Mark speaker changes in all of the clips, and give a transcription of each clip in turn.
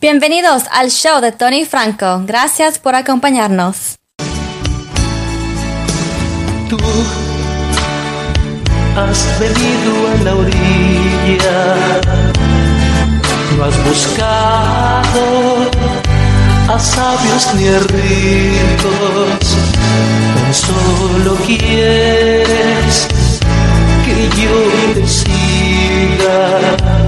Speaker 1: Bienvenidos al show de Tony Franco. Gracias por acompañarnos.
Speaker 2: Tú has venido a la orilla, no has buscado a sabios ni a ricos, tan solo quieres que yo te siga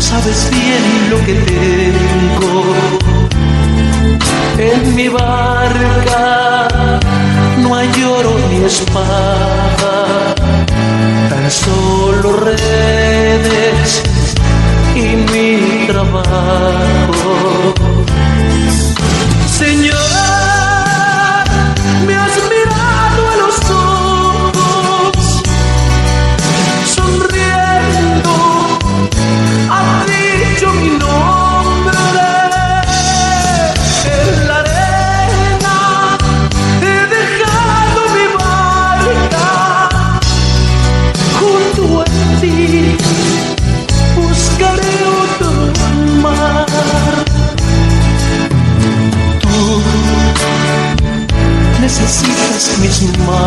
Speaker 2: sabes bien lo que tengo en mi barca. No hay oro ni espada, tan solo redes y mi trabajo. Señor.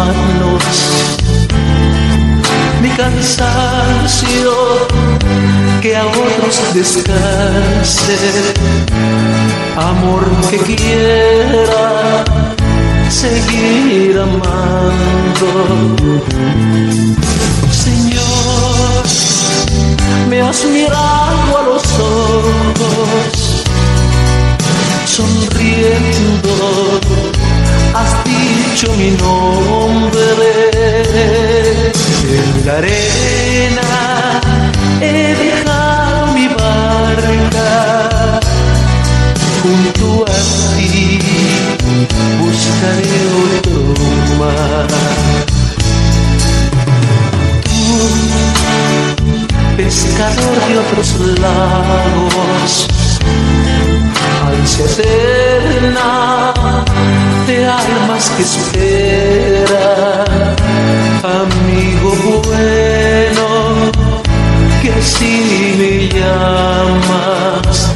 Speaker 2: Manos, mi cansancio, que a otros descanse, amor que quiera seguir amando. Señor, me has mirado a los ojos, sonriendo dicho mi nombre. En la arena he dejado mi barca. Junto a ti buscaré otro mar. Tú, pescador de otros lagos, ansia eterna almas que espera, amigo bueno, que así me llamas.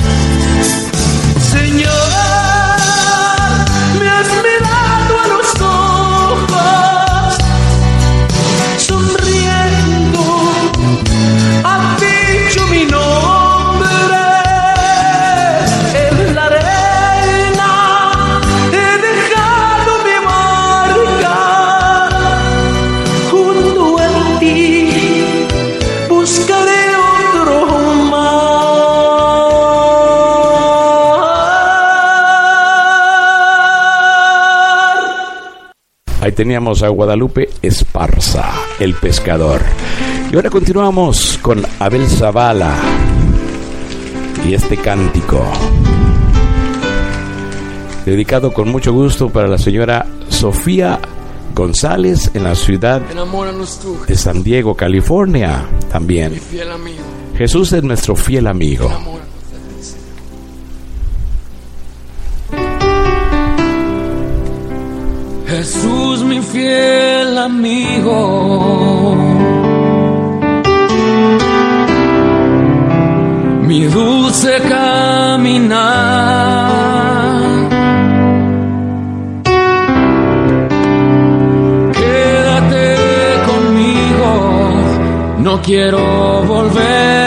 Speaker 3: Teníamos a Guadalupe Esparza, el pescador. Y ahora continuamos con Abel Zavala y este cántico. Dedicado con mucho gusto para la señora Sofía González en la ciudad de San Diego, California, también. Jesús es nuestro fiel amigo.
Speaker 2: Fiel amigo, mi dulce caminar. Quédate conmigo, no quiero volver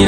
Speaker 4: me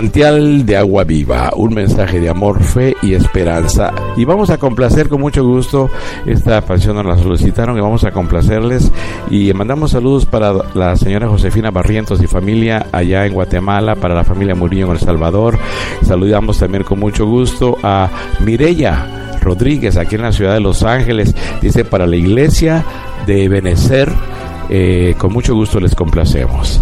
Speaker 3: Manantial de agua viva, un mensaje de amor, fe y esperanza. Y vamos a complacer con mucho gusto, esta canción nos la solicitaron y vamos a complacerles. Y mandamos saludos para la señora Josefina Barrientos y familia allá en Guatemala, para la familia Murillo en El Salvador. Saludamos también con mucho gusto a Mirella Rodríguez aquí en la ciudad de Los Ángeles. Dice para la iglesia de Benecer. Eh, con mucho gusto les complacemos.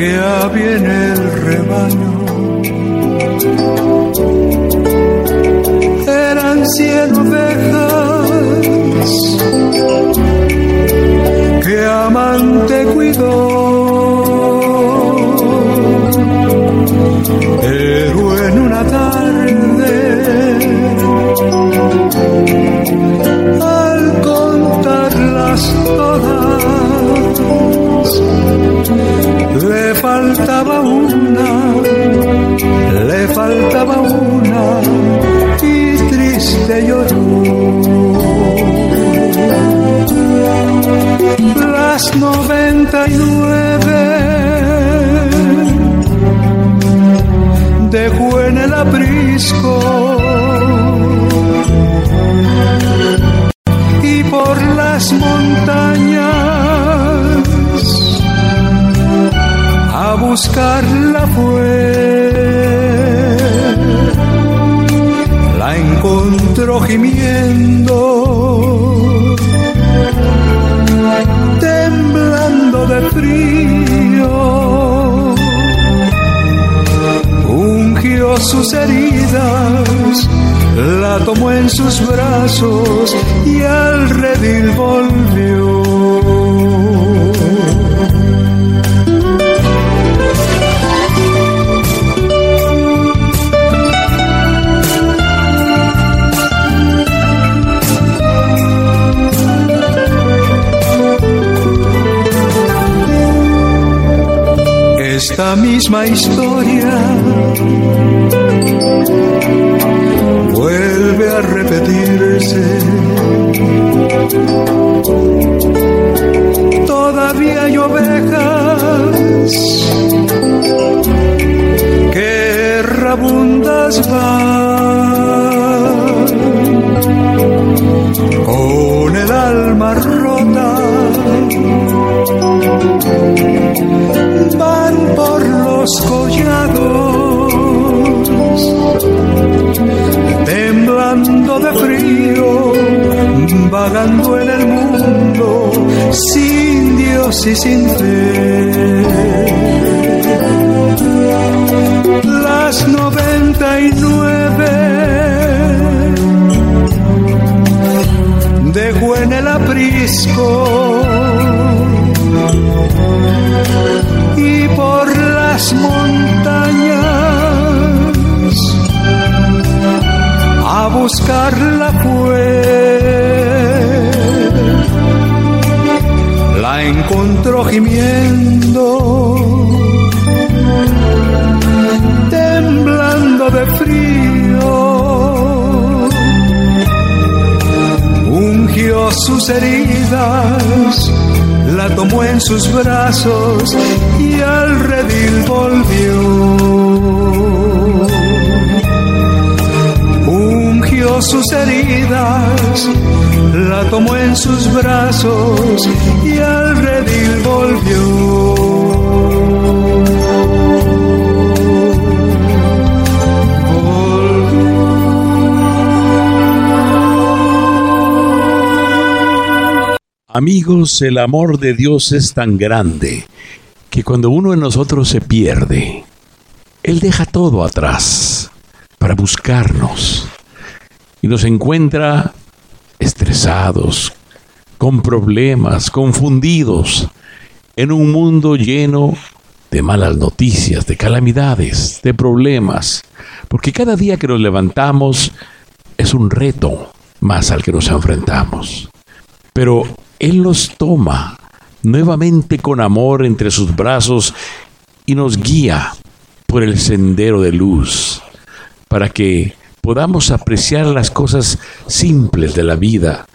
Speaker 5: Que había en el rebaño. Eran cien ovejas que amante cuidó. Pero en una tarde Le faltaba una, le faltaba una y triste lloró. Las noventa y nueve buscarla fue. La encontró gimiendo, temblando de frío. Ungió sus heridas, la tomó en sus brazos y al redil volvió. Esta misma historia vuelve a repetirse. Todavía hay ovejas que rabundas van los collados, temblando de frío, vagando en el mundo, sin Dios y sin fe. Las noventa y nueve dejó en el aprisco las montañas a buscarla fue. La encontró gimiendo, temblando de frío, ungió sus heridas la tomó en sus brazos y al redil volvió. Ungió sus heridas, la tomó en sus brazos y al redil volvió.
Speaker 3: Amigos, el amor de Dios es tan grande que cuando uno de nosotros se pierde, Él deja todo atrás para buscarnos y nos encuentra estresados, con problemas, confundidos, en un mundo lleno de malas noticias, de calamidades, de problemas, porque cada día que nos levantamos es un reto más al que nos enfrentamos. Pero él los toma nuevamente con amor entre sus brazos y nos guía por el sendero de luz para que podamos apreciar las cosas simples de la vida,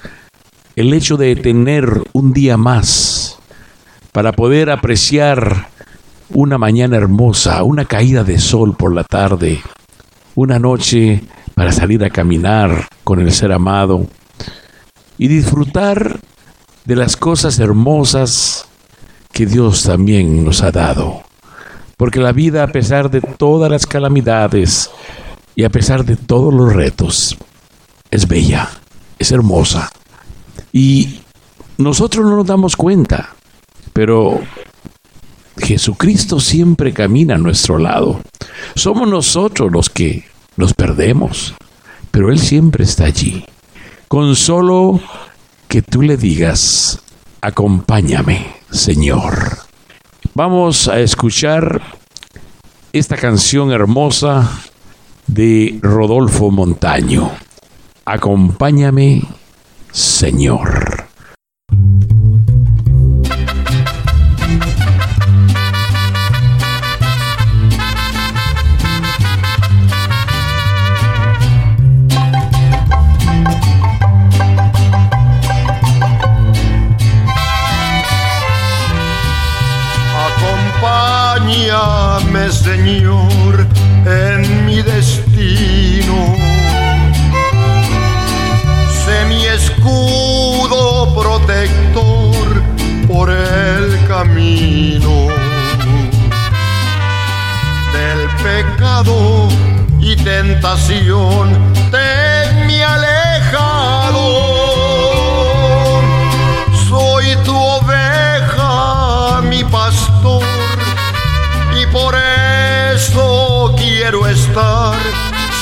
Speaker 3: el hecho de tener un día más, para poder apreciar una mañana hermosa, una caída de sol por la tarde, una noche para salir a caminar con el ser amado y disfrutar de las cosas hermosas que Dios también nos ha dado. Porque la vida, a pesar de todas las calamidades y a pesar de todos los retos, es bella, es hermosa. Y nosotros no nos damos cuenta, pero Jesucristo siempre camina a nuestro lado. Somos nosotros los que nos perdemos, pero Él siempre está allí. Con solo que tú le digas, acompáñame, Señor. Vamos a escuchar esta canción hermosa de Rodolfo Montaño. Acompáñame, Señor.
Speaker 6: Y tentación. Ten mi alejado. Soy tu oveja, mi pastor, y por quiero estar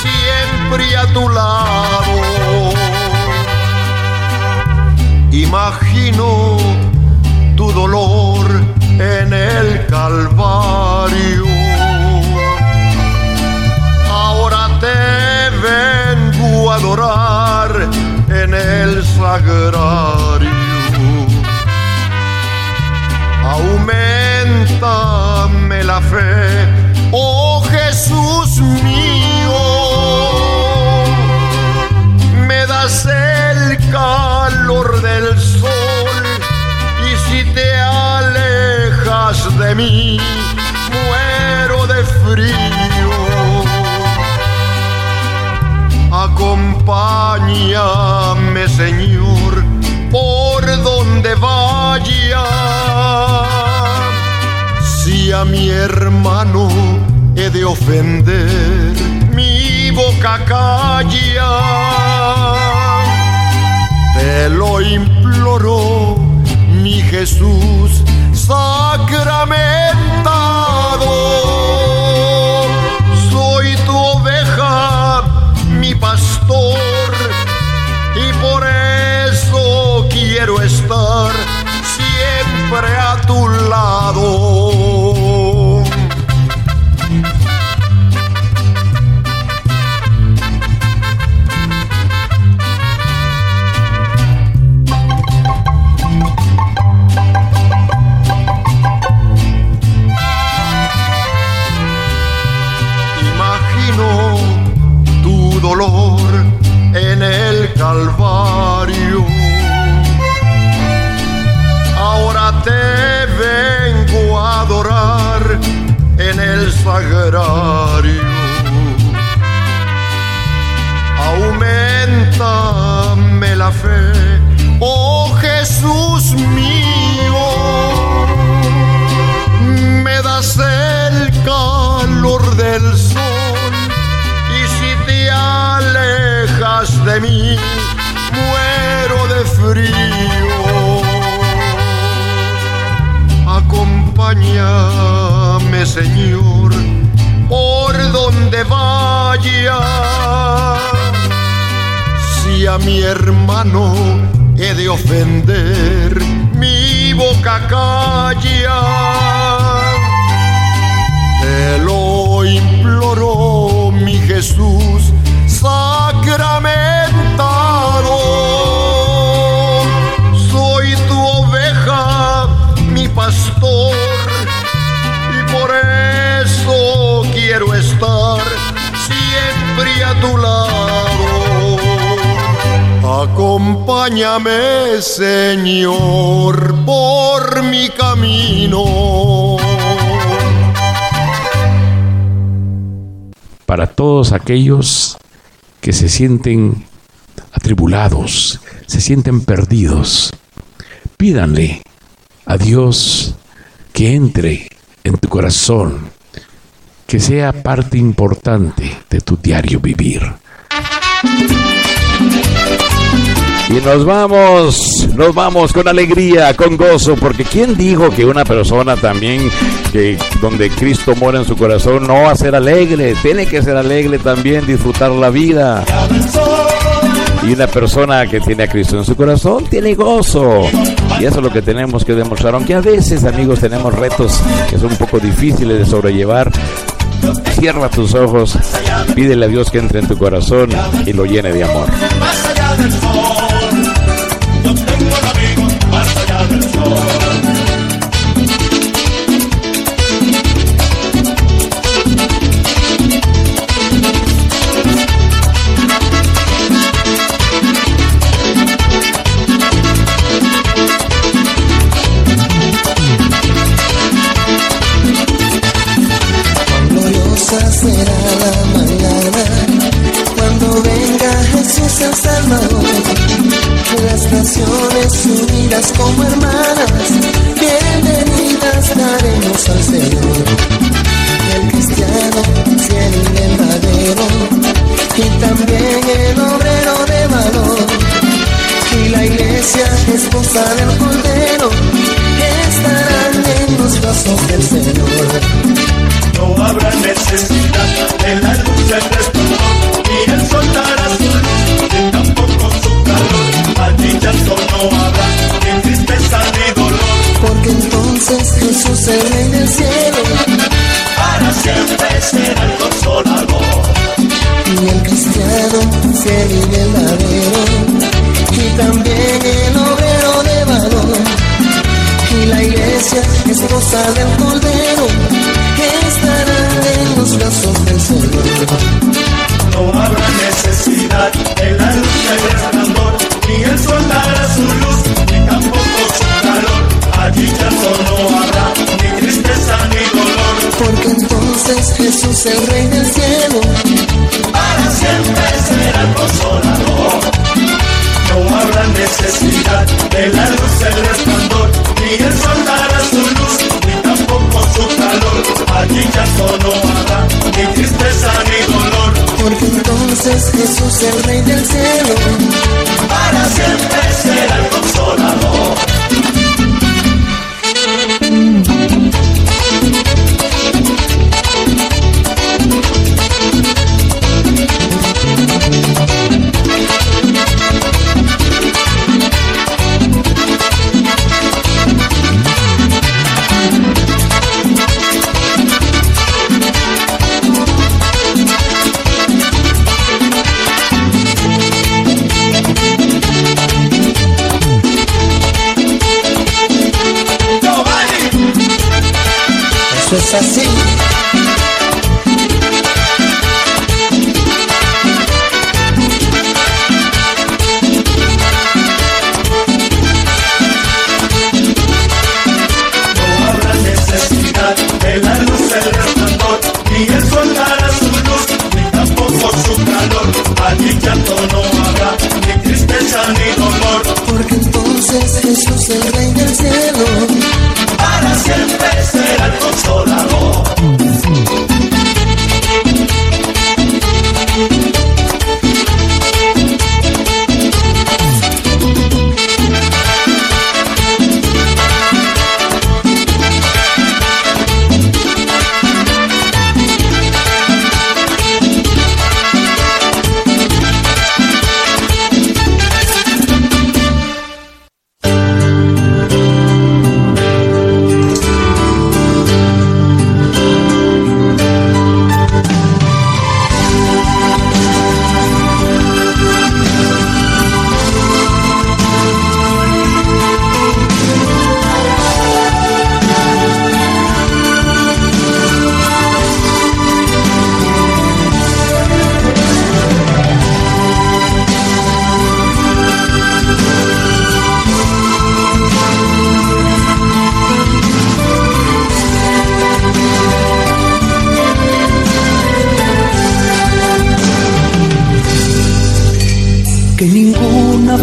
Speaker 6: siempre a tu lado. Imagino tu dolor en el Calvario. En el sagrario. Aumentame la fe, oh Jesús mío, me das el calor del sol y si te alejas de mí, muero de frío. Acompáñame, Señor, por donde vaya. Si a mi hermano he de ofender, mi boca calla. Te lo imploro, mi Jesús sacramentado. Siempre a tu lado. en el Calvario. Sagrario. Aumentame la fe, oh Jesús mío. Me das el calor del sol de mí, muero de frío. Señor, por donde vaya. Si a mi hermano he de ofender, mi boca calla. Te lo imploro, mi Jesús sacramentado. A tu lado. Acompáñame, Señor, por mi camino.
Speaker 3: Para todos aquellos que se sienten atribulados, se sienten perdidos, pídanle a Dios que entre en tu corazón, que sea parte importante de tu diario vivir. Y nos vamos, nos vamos con alegría, con gozo, porque ¿quién dijo que una persona también que donde Cristo mora en su corazón no va a ser alegre? Tiene que ser alegre también, disfrutar la vida. Y una persona que tiene a Cristo en su corazón tiene gozo. Y eso es lo que tenemos que demostrar. Aunque a veces, amigos, tenemos retos que son un poco difíciles de sobrellevar. Cierra tus ojos, pídele a Dios que entre en tu corazón y lo llene de amor.
Speaker 7: Como hermanas, bienvenidas daremos al Señor. El cristiano, fiel y verdadero, y también el obrero de valor. Y la iglesia, esposa del Cordero, estarán en los brazos del Señor.
Speaker 8: No habrá necesidad de la luz del resplandor,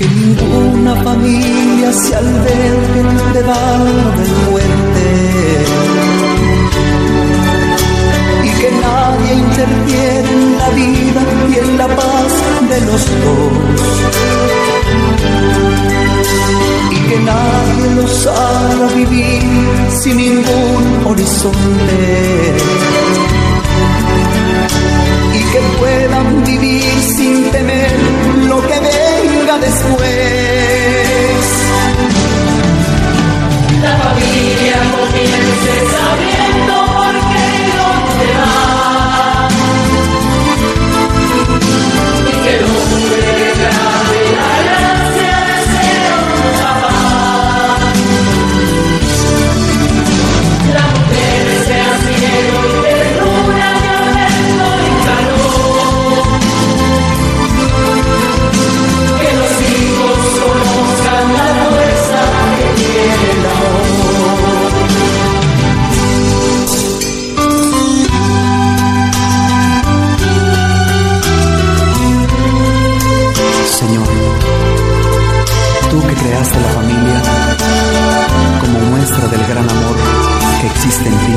Speaker 9: Que ninguna familia se albergue debajo del puente. Y que nadie interfiera en la vida y en la paz de los dos que nadie los haga vivir sin ningún horizonte y que puedan vivir sin temer lo que venga después.
Speaker 10: La familia comience sabiendo
Speaker 9: creaste la familia como muestra del gran amor que existe en ti.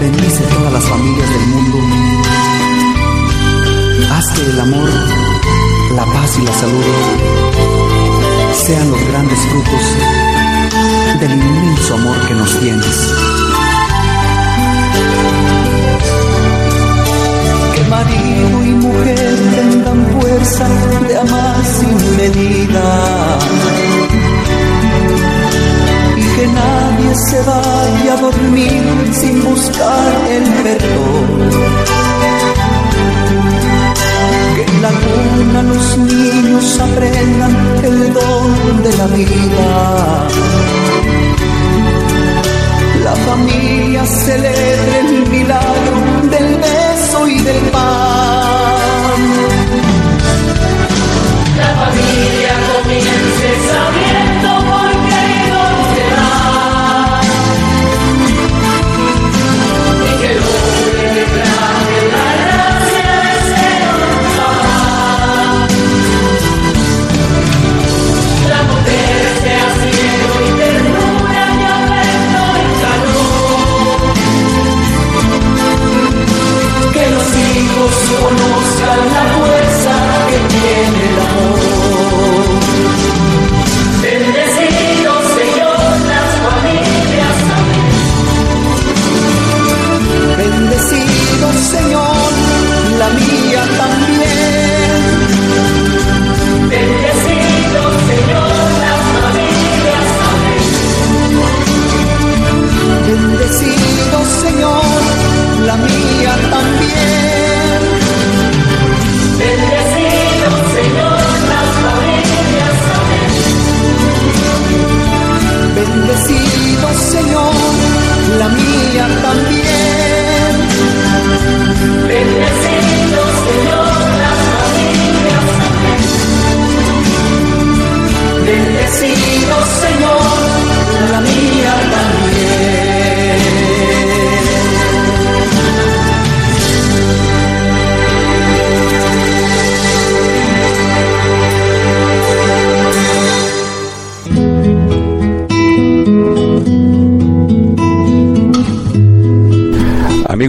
Speaker 9: Bendice todas las familias del mundo. Haz que el amor, la paz y la salud sean los grandes frutos del inmenso amor que nos tienes. Marido y mujer tengan fuerza de amar sin medida. Y que nadie se vaya a dormir sin buscar el perdón. Que en la cuna los niños aprendan el don de la vida. La familia celebre el milagro del beso y del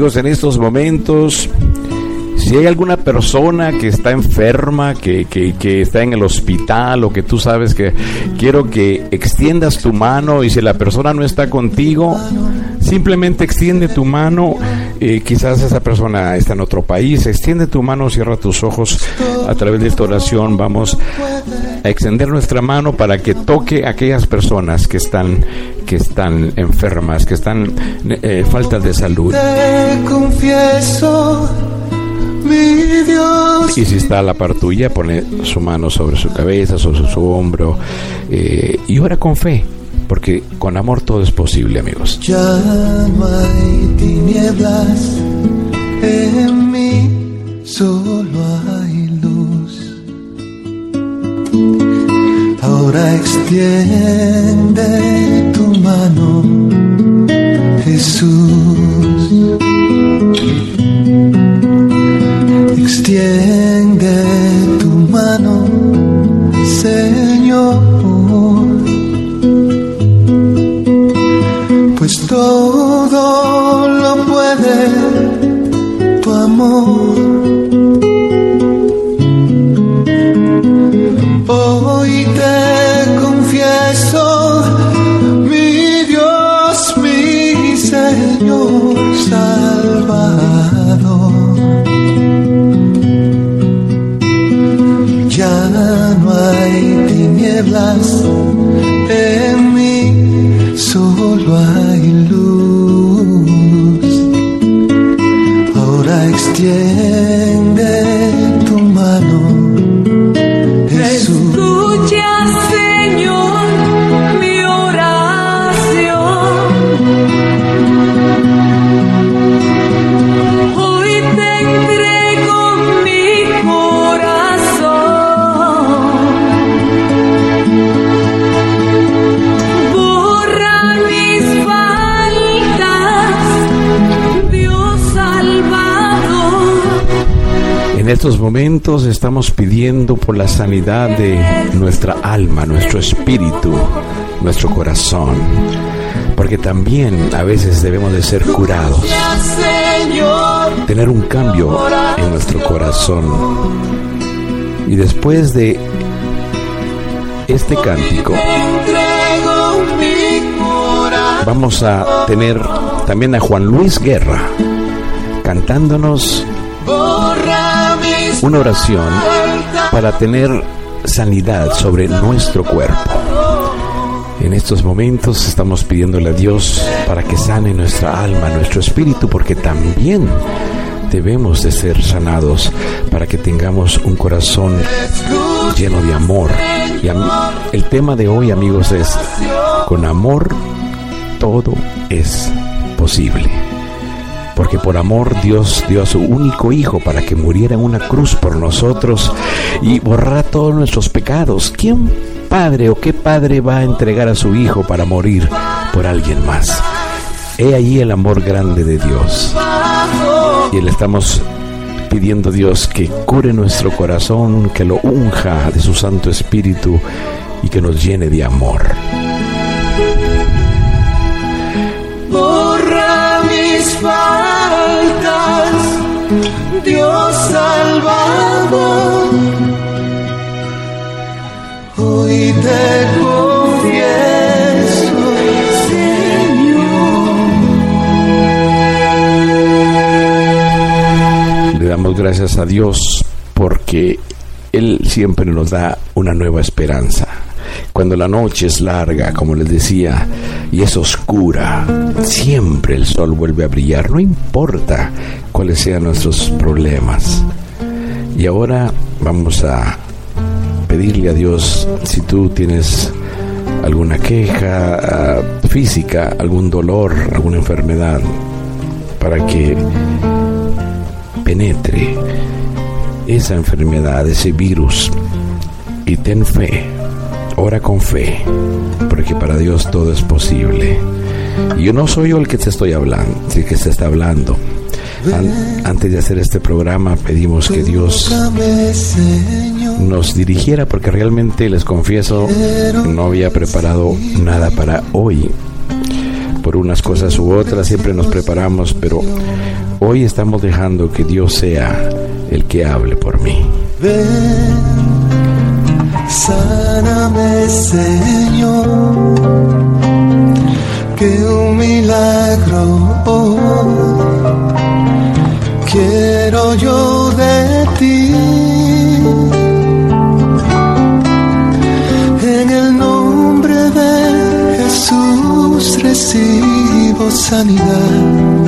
Speaker 3: En estos momentos, si hay alguna persona que está enferma, que, que, que está en el hospital o que tú sabes que quiero que extiendas tu mano y si la persona no está contigo, simplemente extiende tu mano. eh, quizás esa persona está en otro país, extiende tu mano, cierra tus ojos. A través de esta oración vamos a extender nuestra mano para que toque a aquellas personas que están, que están enfermas, que están eh, falta de salud.
Speaker 9: Te confieso
Speaker 8: mi Dios.
Speaker 3: Y si está a la par tuya, pone su mano sobre su cabeza, sobre su hombro eh, y ora con fe, porque con amor todo es posible, amigos.
Speaker 8: Ya no hay tinieblas en mí, solo hay luz. Ahora extiende mano, Jesús. Extiende
Speaker 3: estos momentos estamos pidiendo por la sanidad de nuestra alma, nuestro espíritu, nuestro corazón, porque también a veces debemos de ser curados, tener un cambio en nuestro corazón. Y después de este cántico, vamos a tener también a Juan Luis Guerra cantándonos una oración para tener sanidad sobre nuestro cuerpo. En estos momentos estamos pidiéndole a Dios para que sane nuestra alma, nuestro espíritu, porque también debemos de ser sanados para que tengamos un corazón lleno de amor. Y el tema de hoy, amigos, es con amor todo es posible. Porque por amor Dios dio a su único Hijo para que muriera en una cruz por nosotros y borrara todos nuestros pecados. ¿Quién padre o qué padre va a entregar a su Hijo para morir por alguien más? He allí el amor grande de Dios. Y le estamos pidiendo a Dios que cure nuestro corazón, que lo unja de su Santo Espíritu y que nos llene de amor.
Speaker 8: Dios Salvador. Hoy te confieso,
Speaker 3: Le damos gracias a Dios porque Él siempre nos da una nueva esperanza. Cuando la noche es larga, como les decía, y es oscura, siempre el sol vuelve a brillar, no importa cuáles sean nuestros problemas. Y ahora vamos a pedirle a Dios si tú tienes alguna queja ah, física, algún dolor, alguna enfermedad, para que penetre esa enfermedad, ese virus, y ten fe, ora con fe, porque para Dios todo es posible. Y yo no soy yo el que te estoy hablando, el que te está hablando. An- antes de hacer este programa pedimos que Dios nos dirigiera porque realmente les confieso no había preparado nada para hoy por unas cosas u otras siempre nos preparamos pero hoy estamos dejando que Dios sea el que hable por mí
Speaker 8: sáname, Señor, que un milagro hoy quiero yo de ti. En el nombre de Jesús recibo sanidad.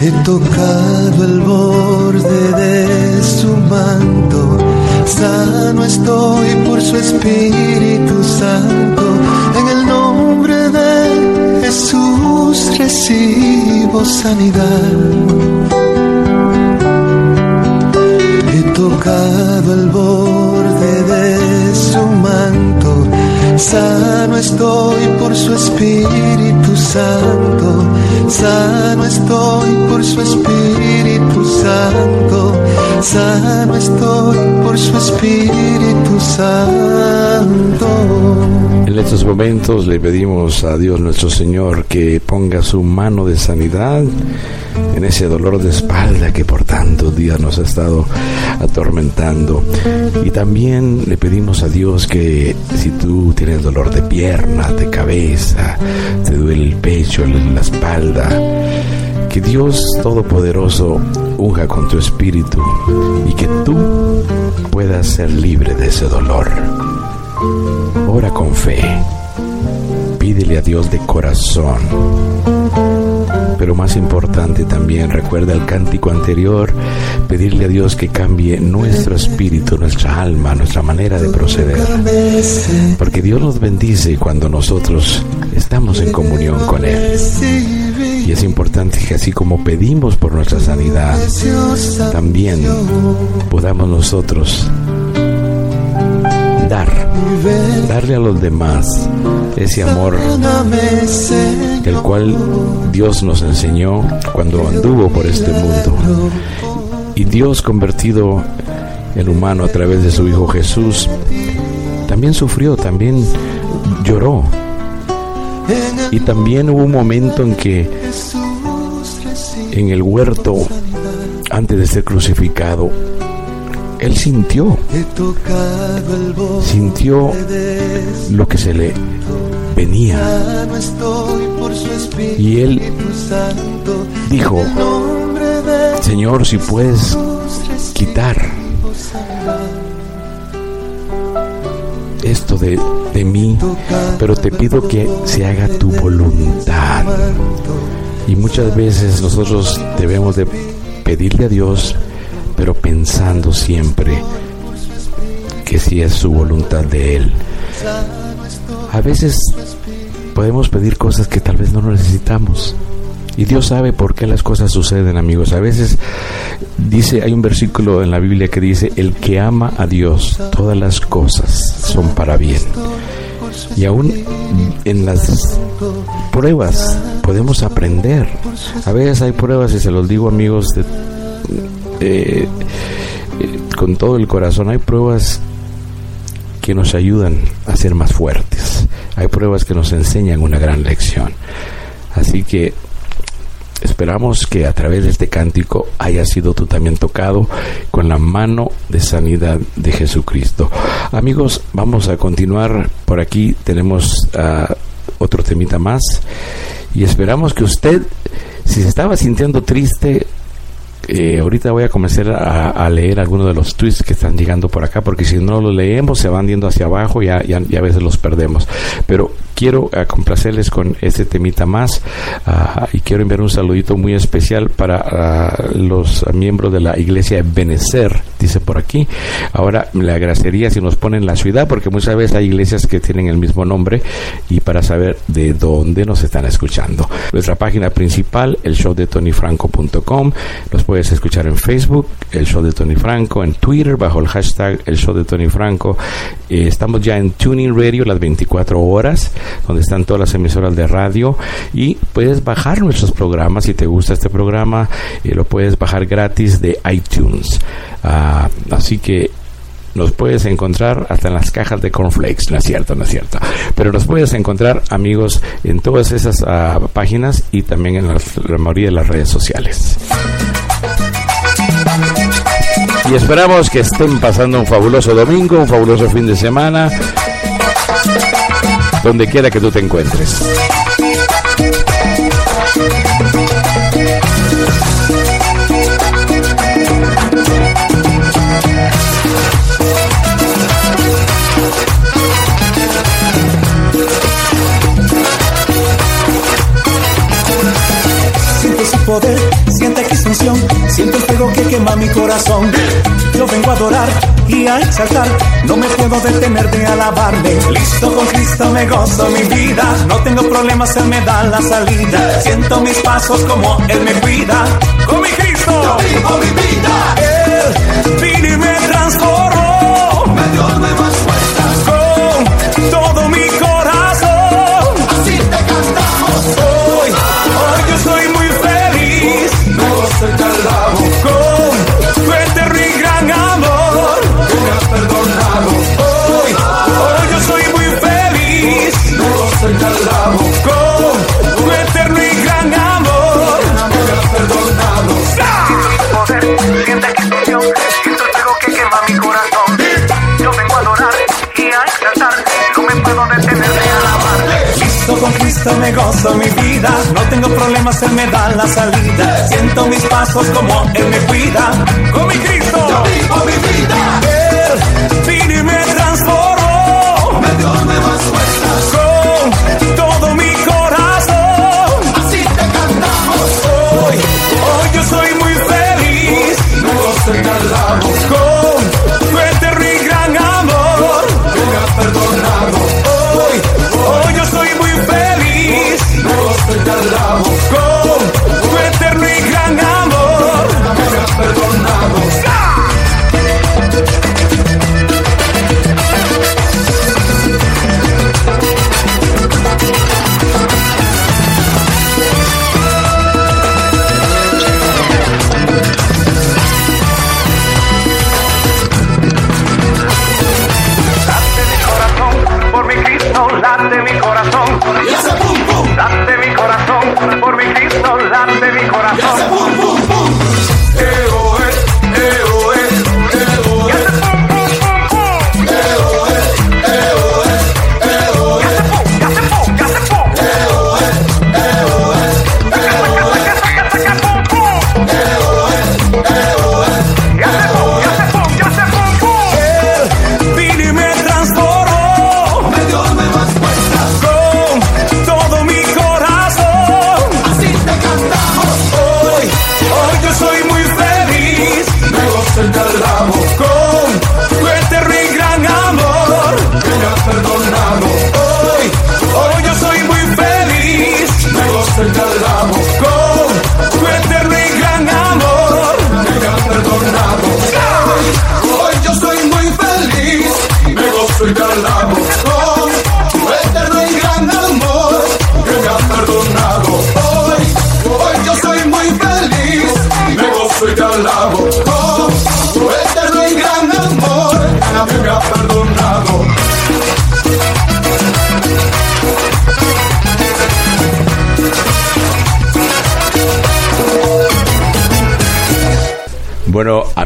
Speaker 11: He tocado el borde de su manto, sano estoy por su Espíritu Santo. En el nombre de Jesús recibo sanidad. He tocado el borde sano estoy por su Espíritu Santo Sano estoy por su Espíritu Santo. Sano estoy por su Espíritu Santo.
Speaker 3: En estos momentos le pedimos a Dios nuestro Señor que ponga su mano de sanidad en ese dolor de espalda que por tantos días nos ha estado atormentando. Y también le pedimos a Dios que si tú tienes dolor de pierna, de cabeza, te duele el pecho, la espalda, que Dios Todopoderoso unja con tu espíritu y que tú puedas ser libre de ese dolor. Ora con fe. Pídele a Dios de corazón pero más importante también, recuerda el cántico anterior, pedirle a Dios que cambie nuestro espíritu, nuestra alma, nuestra manera de proceder. Porque Dios nos bendice cuando nosotros estamos en comunión con Él. Y es importante que así como pedimos por nuestra sanidad, también podamos nosotros dar, darle a los demás ese amor del cual Dios nos enseñó cuando anduvo por este mundo. Y Dios convertido en humano a través de su Hijo Jesús, también sufrió, también lloró. Y también hubo un momento en que en el huerto, antes de ser crucificado, él sintió, sintió lo que se le venía. Y él dijo, Señor, si puedes quitar esto de, de mí, pero te pido que se haga tu voluntad. Y muchas veces nosotros debemos de pedirle a Dios pero pensando siempre que si es su voluntad de Él. A veces podemos pedir cosas que tal vez no necesitamos. Y Dios sabe por qué las cosas suceden, amigos. A veces dice, hay un versículo en la Biblia que dice, el que ama a Dios, todas las cosas son para bien. Y aún en las pruebas podemos aprender. A veces hay pruebas, y se los digo amigos, eh, eh, con todo el corazón. Hay pruebas que nos ayudan a ser más fuertes. Hay pruebas que nos enseñan una gran lección. Así que esperamos que a través de este cántico haya sido tú también tocado con la mano de sanidad de Jesucristo. Amigos, vamos a continuar por aquí. Tenemos uh, otro temita más y esperamos que usted, si se estaba sintiendo triste, eh, ahorita voy a comenzar a, leer algunos de los tweets que están llegando por acá, porque si no los leemos se van yendo hacia abajo y a, a veces los perdemos. Pero quiero uh, complacerles con este temita más uh, y quiero enviar un saludito muy especial para uh, los miembros de la iglesia de Benecer, dice por aquí. Ahora le agradecería si nos ponen la ciudad, porque muchas veces hay iglesias que tienen el mismo nombre y para saber de dónde nos están escuchando. Nuestra página principal, el show de nos puedes escuchar en Facebook, el show de Tony Franco, en Twitter bajo el hashtag el show de Tony Franco. Eh, estamos ya en Tuning Radio las 24 horas donde están todas las emisoras de radio y puedes bajar nuestros programas si te gusta este programa y lo puedes bajar gratis de iTunes. Uh, así que nos puedes encontrar hasta en las cajas de cornflakes, no es cierto, no es cierto. Pero nos puedes encontrar, amigos, en todas esas uh, páginas y también en la, la mayoría de las redes sociales. Y esperamos que estén pasando un fabuloso domingo, un fabuloso fin de semana donde quiera que tú te encuentres.
Speaker 11: Siente su poder, siente
Speaker 8: quema mi corazón. Yo vengo a adorar y a exaltar, no me puedo detener de alabarle. Listo con Cristo me gozo mi vida, no tengo problemas, Él me da la salida. Siento mis pasos como Él me cuida. Con mi Cristo, yo vivo mi vida. Él vino y me transformó, Cristo me gozo mi vida, no tengo problemas, Él me da la salida. Siento mis pasos como Él me cuida. Con mi Cristo, yo vivo mi vida.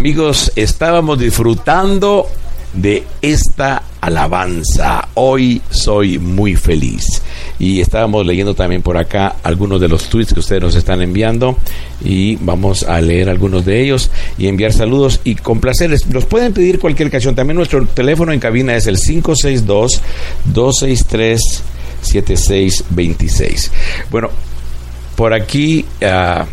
Speaker 3: Amigos, estábamos disfrutando de esta alabanza. Hoy soy muy feliz. Y estábamos leyendo también por acá algunos de los tweets que ustedes nos están enviando. Y vamos a leer algunos de ellos y enviar saludos y complacerles. Nos pueden pedir cualquier canción. También nuestro teléfono en cabina es el 562-263-7626. Bueno, por aquí. ah,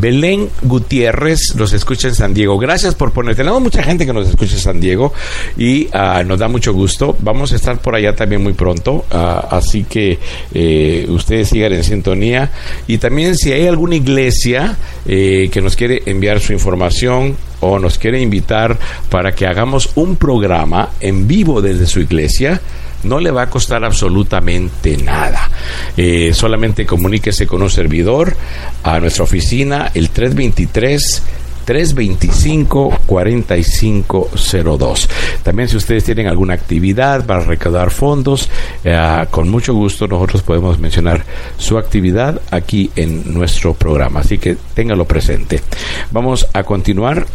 Speaker 3: Belén Gutiérrez nos escucha en San Diego. Gracias por poner. Tenemos mucha gente que nos escucha en San Diego y ah, nos da mucho gusto. Vamos a estar por allá también muy pronto. ah, así que eh, ustedes sigan en sintonía. Y también si hay alguna iglesia eh, que nos quiere enviar su información o nos quiere invitar para que hagamos un programa en vivo desde su iglesia, no le va a costar absolutamente nada. Eh, solamente comuníquese con un servidor a nuestra oficina, el 323. 325-4502. También si ustedes tienen alguna actividad para recaudar fondos, eh, con mucho gusto nosotros podemos mencionar su actividad aquí en nuestro programa. Así que téngalo presente. Vamos a continuar.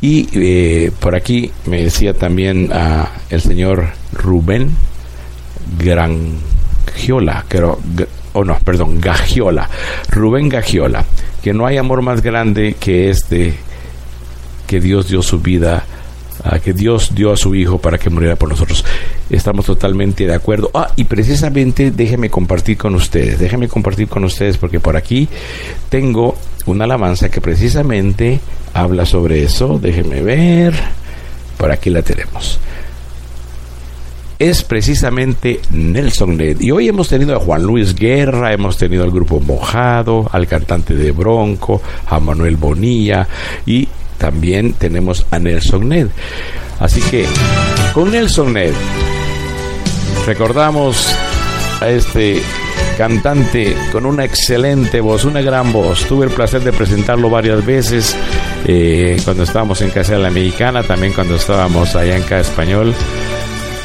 Speaker 3: Y eh, por aquí me decía también ah, el señor Rubén Grangiola, creo, g- o no, perdón, Gagiola, Rubén Gagiola, que no hay amor más grande que este, que Dios dio su vida que Dios dio a su Hijo para que muriera por nosotros. Estamos totalmente de acuerdo. Ah, y precisamente déjeme compartir con ustedes, déjenme compartir con ustedes porque por aquí tengo una alabanza que precisamente habla sobre eso. Déjenme ver. Por aquí la tenemos es precisamente Nelson Ned. Y hoy hemos tenido a Juan Luis Guerra, hemos tenido al grupo Mojado, al cantante de Bronco, a Manuel Bonilla y también tenemos a Nelson Ned. Así que con Nelson Ned recordamos a este cantante con una excelente voz, una gran voz. Tuve el placer de presentarlo varias veces eh, cuando estábamos en Casa de la Mexicana, también cuando estábamos allá en Casa Español.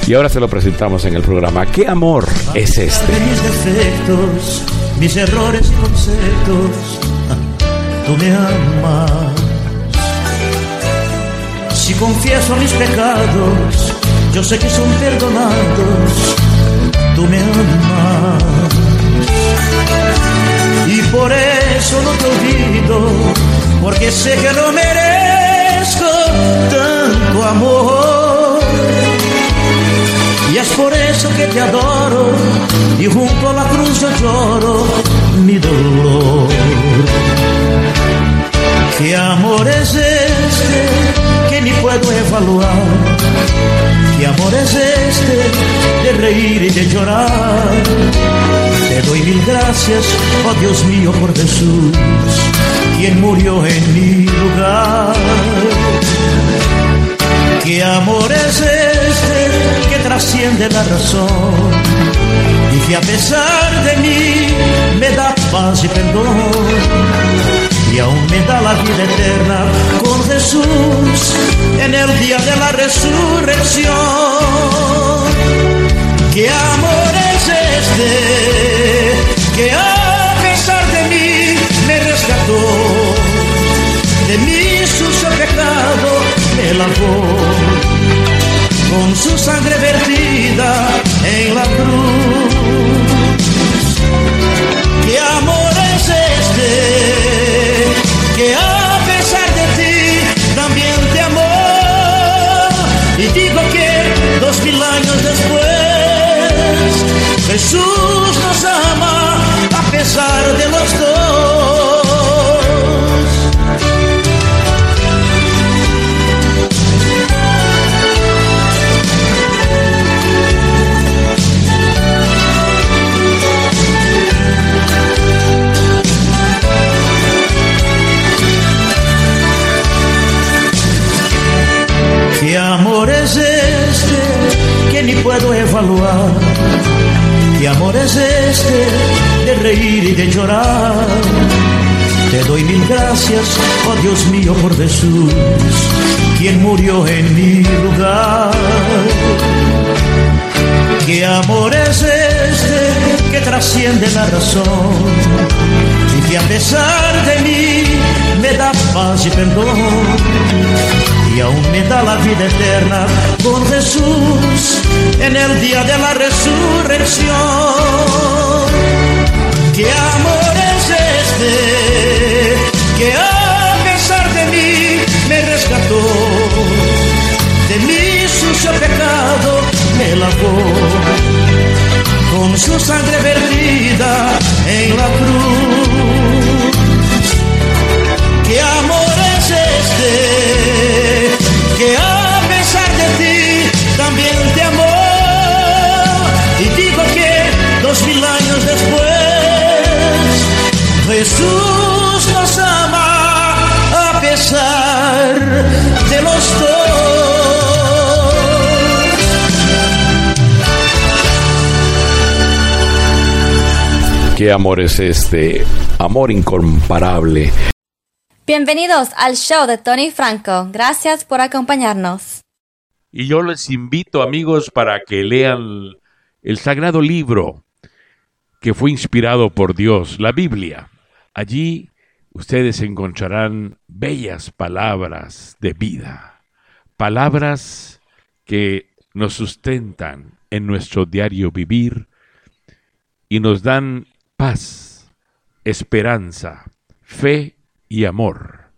Speaker 3: Y ahora se lo presentamos en el programa. ¿Qué amor es este?
Speaker 12: Mis defectos, mis errores conceptos, tú me amas. Si confieso mis pecados, yo sé que son perdonados, tú me amas. Y por eso no te olvido, porque sé que no merezco tanto amor. Y es por eso que te adoro y junto a la cruz yo lloro mi dolor. ¿Qué amor es este que ni puedo evaluar? ¿Qué amor es este de reír y de llorar? Te doy mil gracias, oh Dios mío, por Jesús, quien murió en mi lugar. ¿Qué amor es este que trasciende la razón? Y que a pesar de mí me da paz y perdón. Y aún me da la vida eterna con Jesús en el día de la resurrección. ¿Qué amor es este que a pesar de mí me rescató? De mi sucio pecado me lavó con su sangre vertida en la cruz. ¿Qué amor es este que a pesar de ti también te amó? Y digo que dos mil años después Jesús nos ama a pesar de los dos. Evaluar? ¿Qué amor es este de reír y de llorar? Te doy mil gracias, oh Dios mío, por Jesús, quien murió en mi lugar. ¿Qué amor es este que trasciende la razón? Y que a pesar de mí me da paz y perdón y aún me da la vida eterna con Jesús en el día de la resurrección. ¿Qué amor es este que a pesar de mí me rescató? De mi sucio pecado me lavó con su sangre vertida en la cruz. Jesús nos ama a pesar de los dos.
Speaker 3: ¿Qué amor es este? Amor incomparable.
Speaker 1: Bienvenidos al show de Tony Franco. Gracias por acompañarnos.
Speaker 3: Y yo les invito, amigos, para que lean el sagrado libro que fue inspirado por Dios, la Biblia. Allí ustedes encontrarán bellas palabras de vida, palabras que nos sustentan en nuestro diario vivir y nos dan paz, esperanza, fe y amor.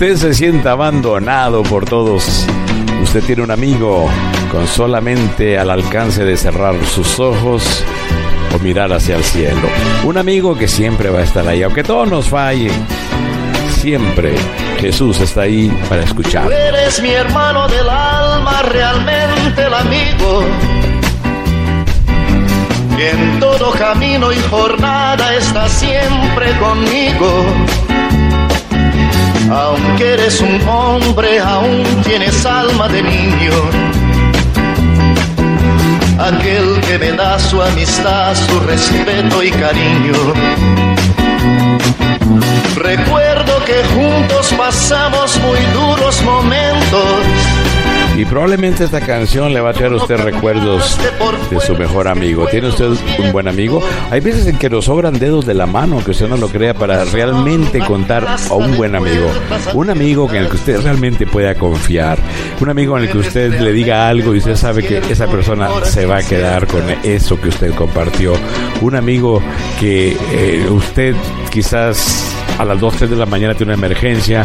Speaker 3: Usted se sienta abandonado por todos, usted tiene un amigo con solamente al alcance de cerrar sus ojos o mirar hacia el cielo. Un amigo que siempre va a estar ahí, aunque todo nos falle. Siempre Jesús está ahí para escuchar.
Speaker 11: Tú eres mi hermano del alma, realmente el amigo. En todo camino y jornada está siempre conmigo. Aunque eres un hombre, aún tienes alma de niño. Aquel que me da su amistad, su respeto y cariño. Recuerdo que juntos pasamos muy duros momentos.
Speaker 3: Y probablemente esta canción le va a traer a usted recuerdos de su mejor amigo. ¿Tiene usted un buen amigo? Hay veces en que nos sobran dedos de la mano, que usted no lo crea, para realmente contar a un buen amigo. Un amigo en el que usted realmente pueda confiar. Un amigo en el que usted le diga algo y usted sabe que esa persona se va a quedar con eso que usted compartió. Un amigo que eh, usted quizás a las 2, 3 de la mañana tiene una emergencia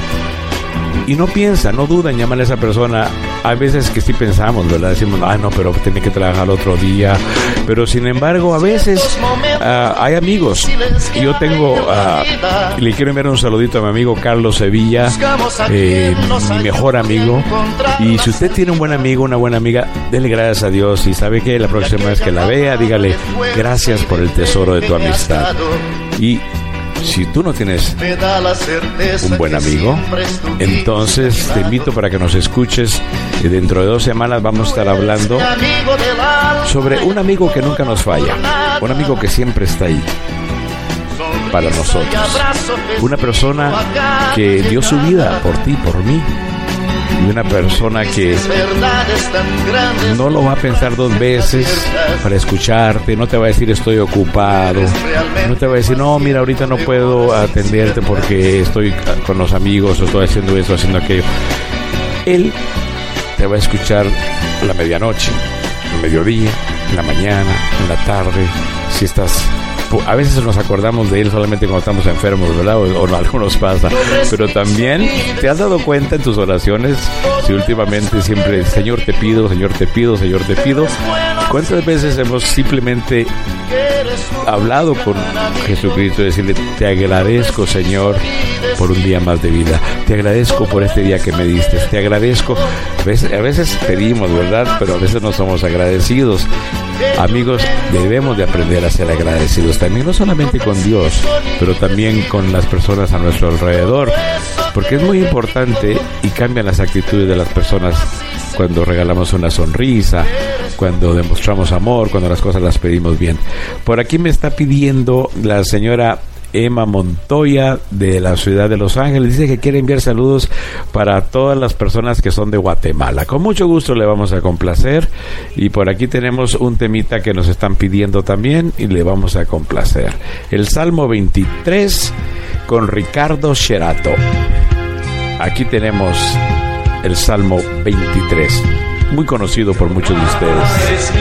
Speaker 3: y no piensa, no duda en llamarle a esa persona. Hay veces que sí pensamos, ¿verdad? Decimos, ah, no, pero tiene que trabajar otro día. Pero sin embargo, a veces ah, hay amigos. Yo tengo, ah, le quiero enviar un saludito a mi amigo Carlos Sevilla, eh, mi mejor amigo. Y si usted tiene un buen amigo, una buena amiga, dele gracias a Dios. Y sabe que la próxima vez que la vea, dígale gracias por el tesoro de tu amistad. Y si tú no tienes un buen amigo, entonces te invito para que nos escuches y dentro de dos semanas vamos a estar hablando sobre un amigo que nunca nos falla, un amigo que siempre está ahí para nosotros, una persona que dio su vida por ti, por mí, y una persona que no lo va a pensar dos veces para escucharte, no te va a decir estoy ocupado, no te va a decir no, mira, ahorita no puedo atenderte porque estoy con los amigos o estoy haciendo esto, haciendo aquello. Él te va a escuchar a la medianoche, al mediodía, en la mañana, en la tarde, si estás a veces nos acordamos de él solamente cuando estamos enfermos, ¿verdad? O, o algo nos pasa. Pero también, ¿te has dado cuenta en tus oraciones si últimamente siempre, Señor te pido, Señor te pido, Señor te pido? ¿Cuántas veces hemos simplemente hablado con Jesucristo y decirle, te agradezco, Señor, por un día más de vida. Te agradezco por este día que me diste. Te agradezco. A veces, a veces pedimos, ¿verdad? Pero a veces no somos agradecidos. Amigos, debemos de aprender a ser agradecidos también, no solamente con Dios, pero también con las personas a nuestro alrededor, porque es muy importante y cambian las actitudes de las personas cuando regalamos una sonrisa, cuando demostramos amor, cuando las cosas las pedimos bien. Por aquí me está pidiendo la señora Emma Montoya de la ciudad de Los Ángeles. Dice que quiere enviar saludos para todas las personas que son de Guatemala. Con mucho gusto le vamos a complacer. Y por aquí tenemos un temita que nos están pidiendo también y le vamos a complacer. El Salmo 23 con Ricardo Sherato. Aquí tenemos el Salmo 23, muy conocido por muchos de ustedes.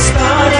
Speaker 3: started.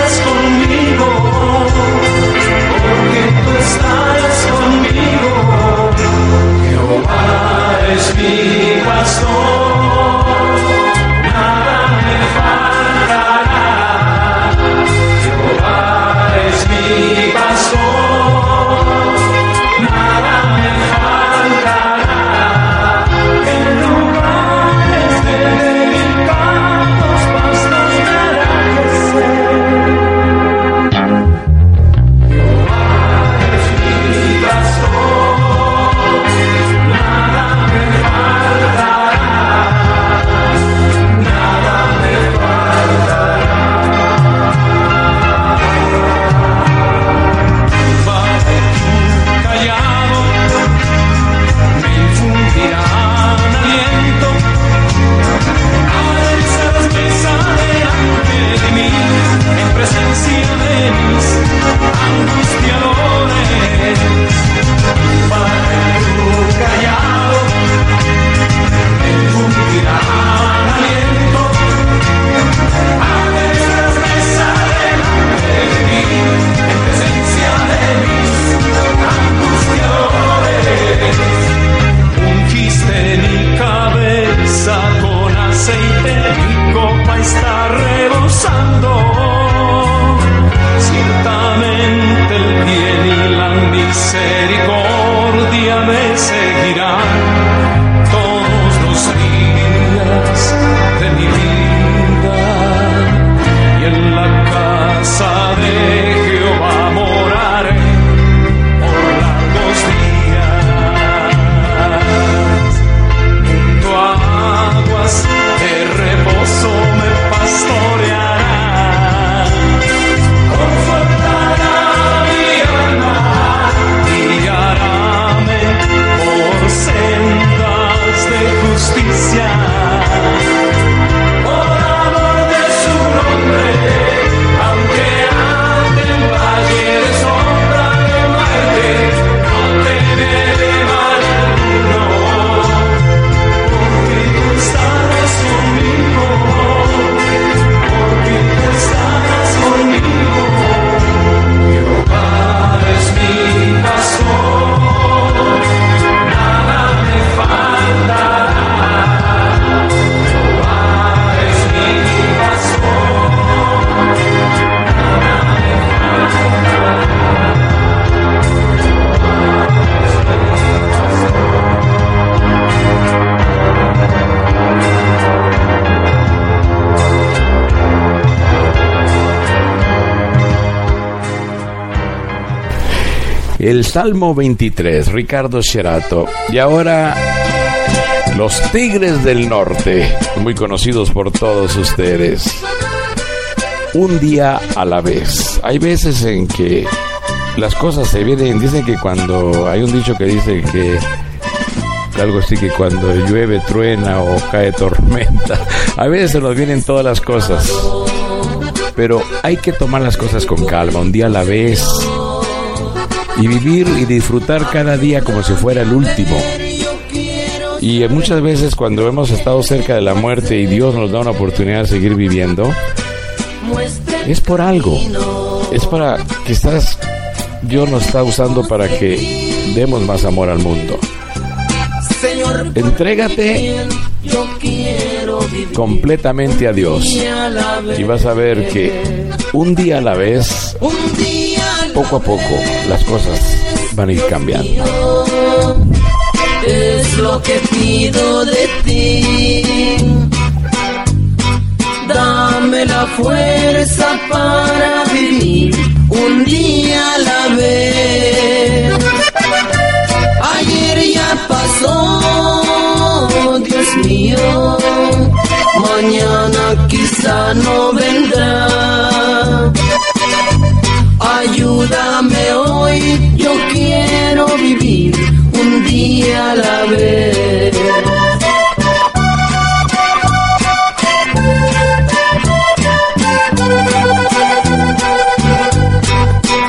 Speaker 3: Salmo 23, Ricardo Sherato. Y ahora los Tigres del Norte, muy conocidos por todos ustedes. Un día a la vez. Hay veces en que las cosas se vienen, dicen que cuando hay un dicho que dice que algo así que cuando llueve, truena o cae tormenta, a veces se nos vienen todas las cosas. Pero hay que tomar las cosas con calma, un día a la vez y vivir y disfrutar cada día como si fuera el último. Y muchas veces cuando hemos estado cerca de la muerte y Dios nos da una oportunidad de seguir viviendo, es por algo. Es para que estás, Dios nos está usando para que demos más amor al mundo. Entrégate completamente a Dios y vas a ver que un día a la vez, poco a poco, las cosas van a ir cambiando.
Speaker 10: Es lo que pido de ti. Dame la fuerza para vivir un día a la vez. Ayer ya pasó, Dios mío. Mañana quizá no vendrá. Ayúdame hoy, yo quiero vivir un día a la vez.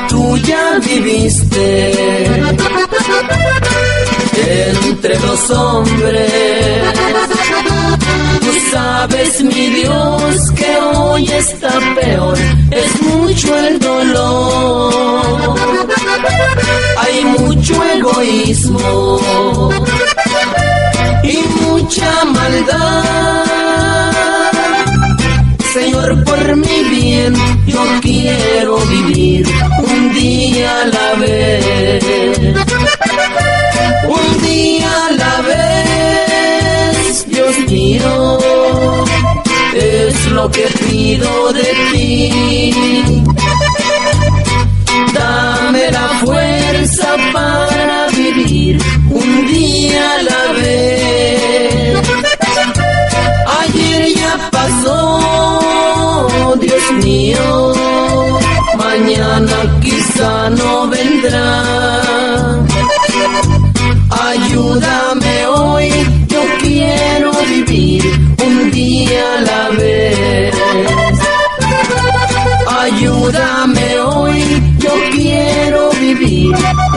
Speaker 10: Tú ya viviste entre los hombres. Tú sabes, mi Dios, que hoy está peor, es mucho el dolor. Hay mucho egoísmo y mucha maldad. Señor, por mi bien, yo quiero vivir un día a la vez. Un día a la Dios mío, es lo que pido de ti. Dame la fuerza para vivir un día a la vez. Ayer ya pasó, Dios mío, mañana quizá no vendrá. Quiero un día a la vez. Ayúdame hoy, yo quiero vivir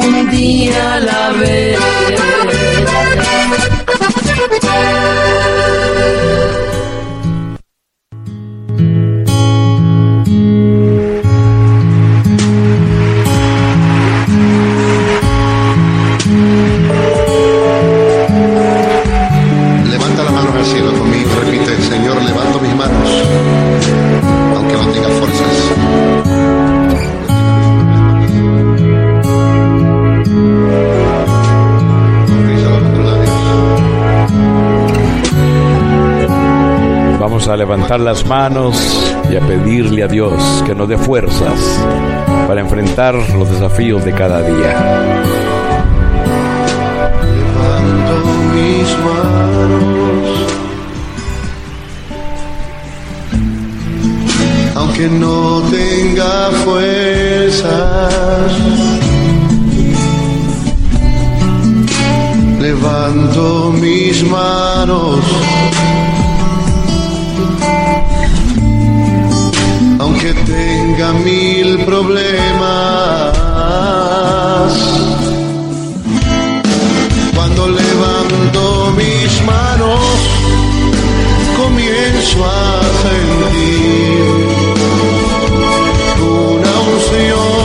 Speaker 10: un día a la vez.
Speaker 3: A levantar las manos y a pedirle a Dios que nos dé fuerzas para enfrentar los desafíos de cada día.
Speaker 11: Levanto mis manos, aunque no tenga fuerzas. Levanto mis manos. Aunque tenga mil problemas, cuando levanto mis manos, comienzo a sentir una unción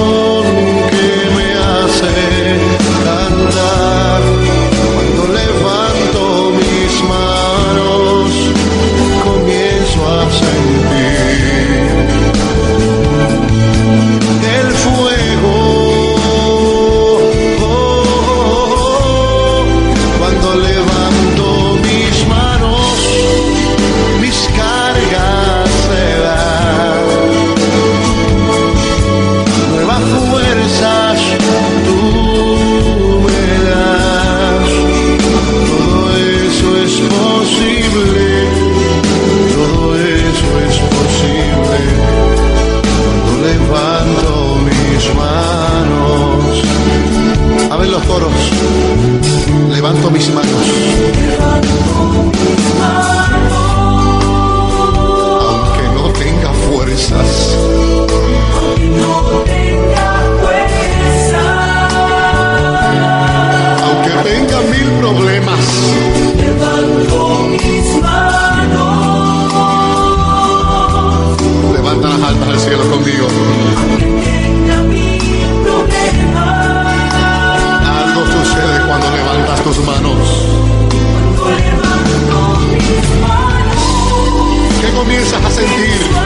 Speaker 11: sentir?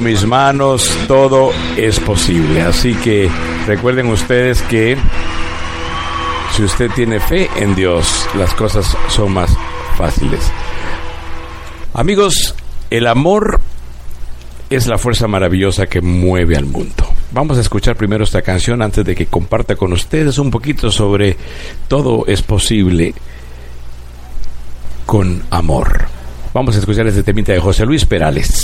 Speaker 11: Mis manos, todo es posible.
Speaker 3: Así que recuerden ustedes que si usted tiene fe en Dios, las cosas son más fáciles. Amigos, el amor es la fuerza maravillosa que mueve al mundo. Vamos a escuchar primero esta canción antes de que comparta con ustedes un poquito sobre todo es posible con amor. Vamos a escuchar este temita de José Luis Perales.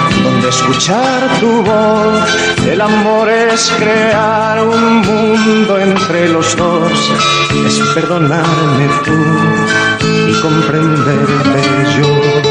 Speaker 12: donde escuchar tu voz. El amor es crear un mundo entre los dos, es perdonarme tú y comprenderte yo.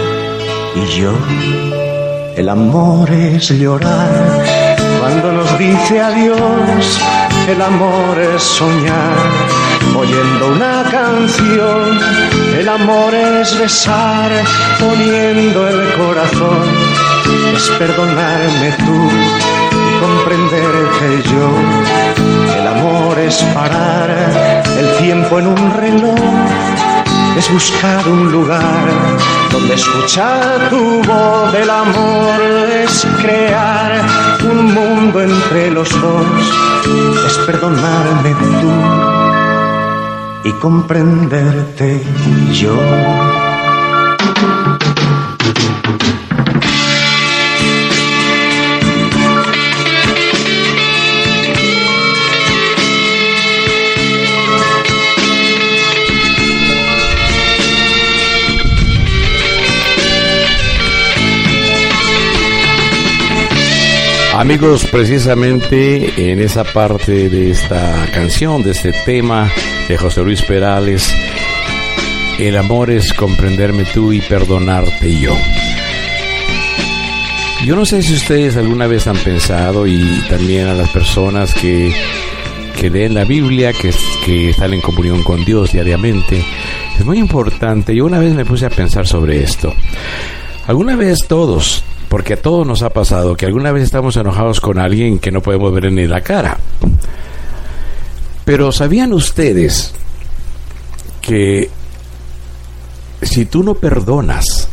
Speaker 12: y yo. El amor es llorar cuando nos dice adiós. El amor es soñar oyendo una canción. El amor es besar poniendo el corazón. Es perdonarme tú y comprenderte yo. El amor es parar el tiempo en un reloj es buscar un lugar donde escuchar tu voz del amor, es crear un mundo entre los dos, es perdonarme tú y comprenderte yo.
Speaker 3: Amigos, precisamente en esa parte de esta canción, de este tema de José Luis Perales, el amor es comprenderme tú y perdonarte yo. Yo no sé si ustedes alguna vez han pensado y también a las personas que, que leen la Biblia, que, que están en comunión con Dios diariamente, es muy importante. Yo una vez me puse a pensar sobre esto. Alguna vez todos, porque a todos nos ha pasado que alguna vez estamos enojados con alguien que no podemos ver ni la cara. Pero ¿sabían ustedes que si tú no perdonas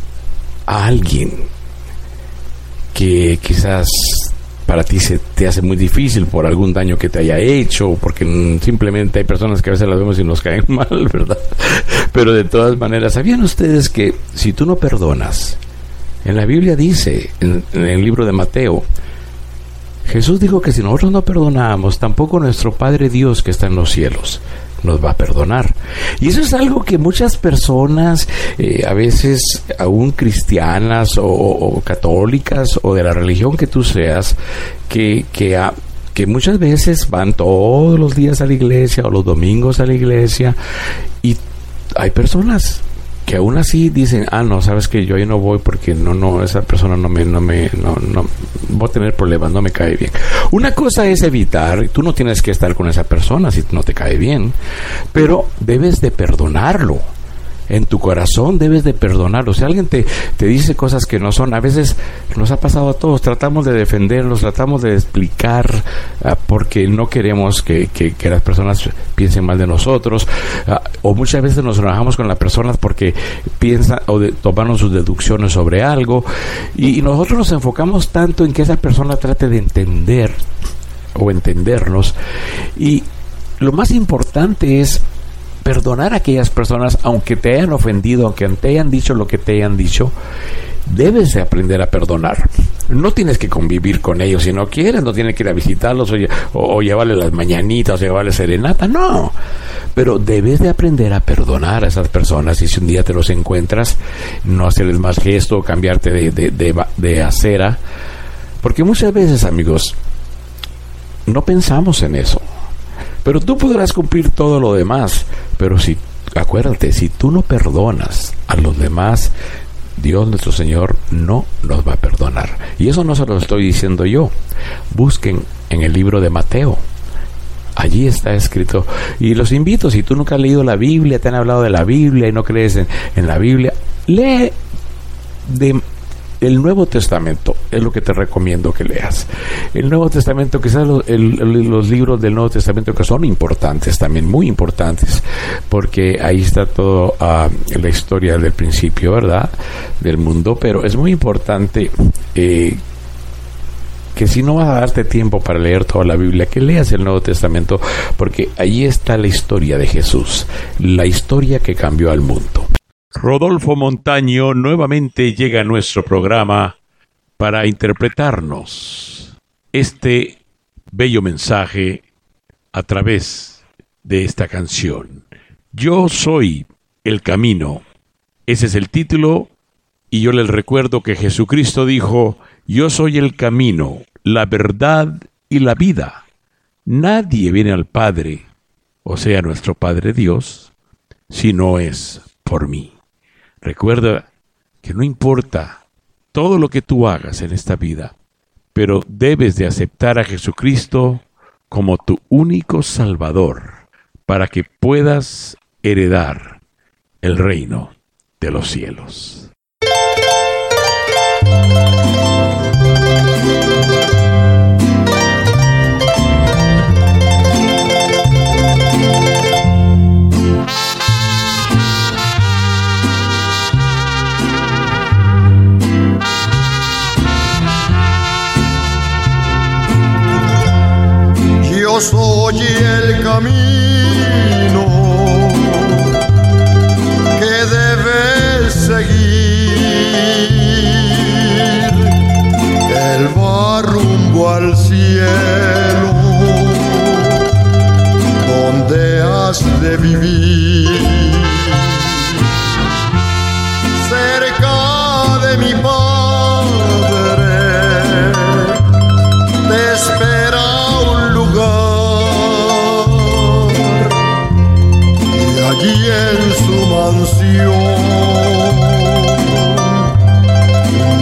Speaker 3: a alguien que quizás para ti se te hace muy difícil por algún daño que te haya hecho, porque simplemente hay personas que a veces las vemos y nos caen mal, ¿verdad? Pero de todas maneras, ¿sabían ustedes que si tú no perdonas, en la Biblia dice, en, el libro de Mateo, Jesús dijo que si nosotros no perdonamos, tampoco nuestro Padre Dios que está en los cielos nos va a perdonar. Y eso es algo que muchas personas, eh, a veces aún cristianas o, católicas o de la religión que tú seas, que, que, que muchas veces van todos los días a la iglesia o los domingos a la iglesia y hay personas que aún así dicen, ah, no, sabes que yo ahí no voy porque no, no, esa persona no me, no me, no, no, voy a tener problemas, no me cae bien. Una cosa es evitar, tú no tienes que estar con esa persona si no te cae bien, pero debes de perdonarlo en tu corazón debes de perdonarlo. Si alguien te, te dice cosas que no son, a veces nos ha pasado a todos, tratamos de defenderlos, tratamos de explicar ah, porque no queremos que, que, las personas piensen mal de nosotros, ah, o muchas veces nos enojamos con las personas porque piensan o de, tomaron sus deducciones sobre algo, y, y nosotros nos enfocamos tanto en que esa persona trate de entender o entendernos, y lo más importante es perdonar a aquellas personas, aunque te hayan ofendido, aunque te hayan dicho lo que te hayan dicho, debes de aprender a perdonar. No tienes que convivir con ellos si no quieres, no tienes que ir a visitarlos o, llevarles las mañanitas o llevarles serenata, no. Pero debes de aprender a perdonar a esas personas y si un día te los encuentras, no hacerles más gesto, cambiarte de, de, de acera. Porque muchas veces, amigos, no pensamos en eso. Pero tú podrás cumplir todo lo demás. Pero si, acuérdate, si tú no perdonas a los demás, Dios nuestro Señor no nos va a perdonar. Y eso no se lo estoy diciendo yo. Busquen en el libro de Mateo. Allí está escrito. Y los invito, si tú nunca has leído la Biblia, te han hablado de la Biblia y no crees en, en la Biblia, lee de el Nuevo Testamento es lo que te recomiendo que leas. El Nuevo Testamento, quizás los, los libros del Nuevo Testamento que son importantes, también muy importantes, porque ahí está toda ah, la historia del principio, ¿verdad? Del mundo, pero es muy importante eh, que si no vas a darte tiempo para leer toda la Biblia, que leas el Nuevo Testamento, porque ahí está la historia de Jesús, la historia que cambió al mundo. Rodolfo Montaño nuevamente llega a nuestro programa para interpretarnos este bello mensaje a través de esta canción. Yo soy el camino. Ese es el título y yo les recuerdo que Jesucristo dijo, yo soy el camino, la verdad y la vida. Nadie viene al Padre, o sea, nuestro Padre Dios, si no es por mí. Recuerda que no importa todo lo que tú hagas en esta vida, pero debes de aceptar a Jesucristo como tu único Salvador para que puedas heredar el reino de los cielos.
Speaker 6: Soy el camino que debes seguir. Él va rumbo al cielo donde has de vivir. Allí en su mansión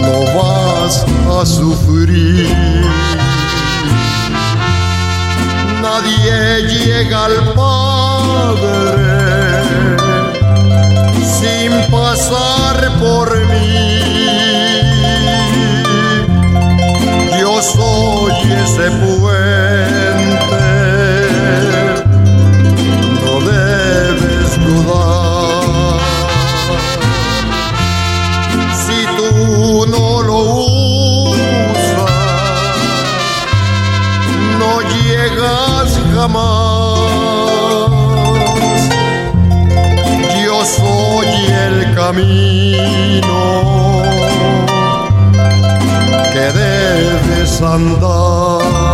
Speaker 6: no vas a sufrir. Nadie llega al Padre sin pasar por mí. Yo soy ese puente jamás. Yo soy el camino que debes andar.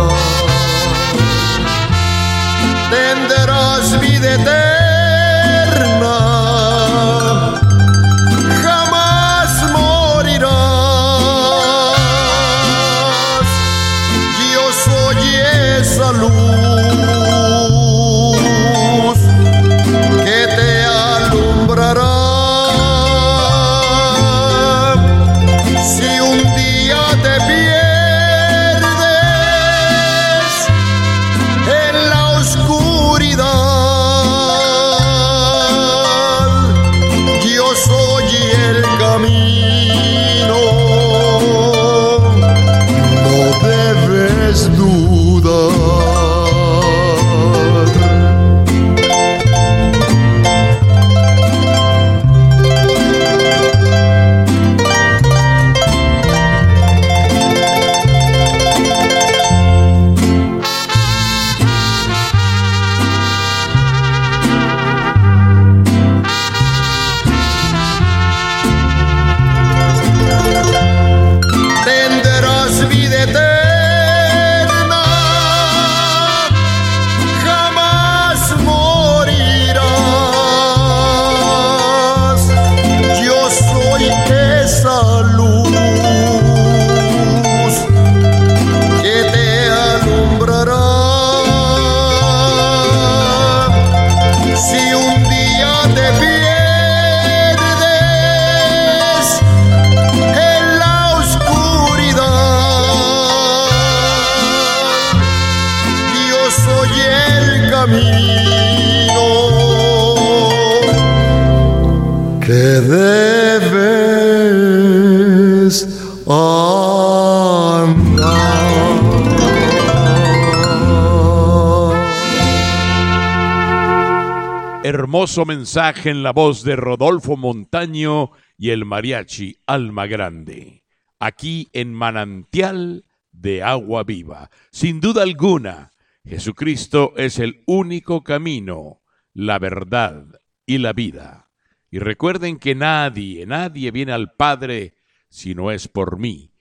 Speaker 3: Mensaje en la voz de Rodolfo Montaño y el mariachi Alma Grande. Aquí en Manantial de Agua Viva. Sin duda alguna, Jesucristo es el único camino, la verdad y la vida. Y recuerden que nadie, nadie viene al Padre si no es por mí.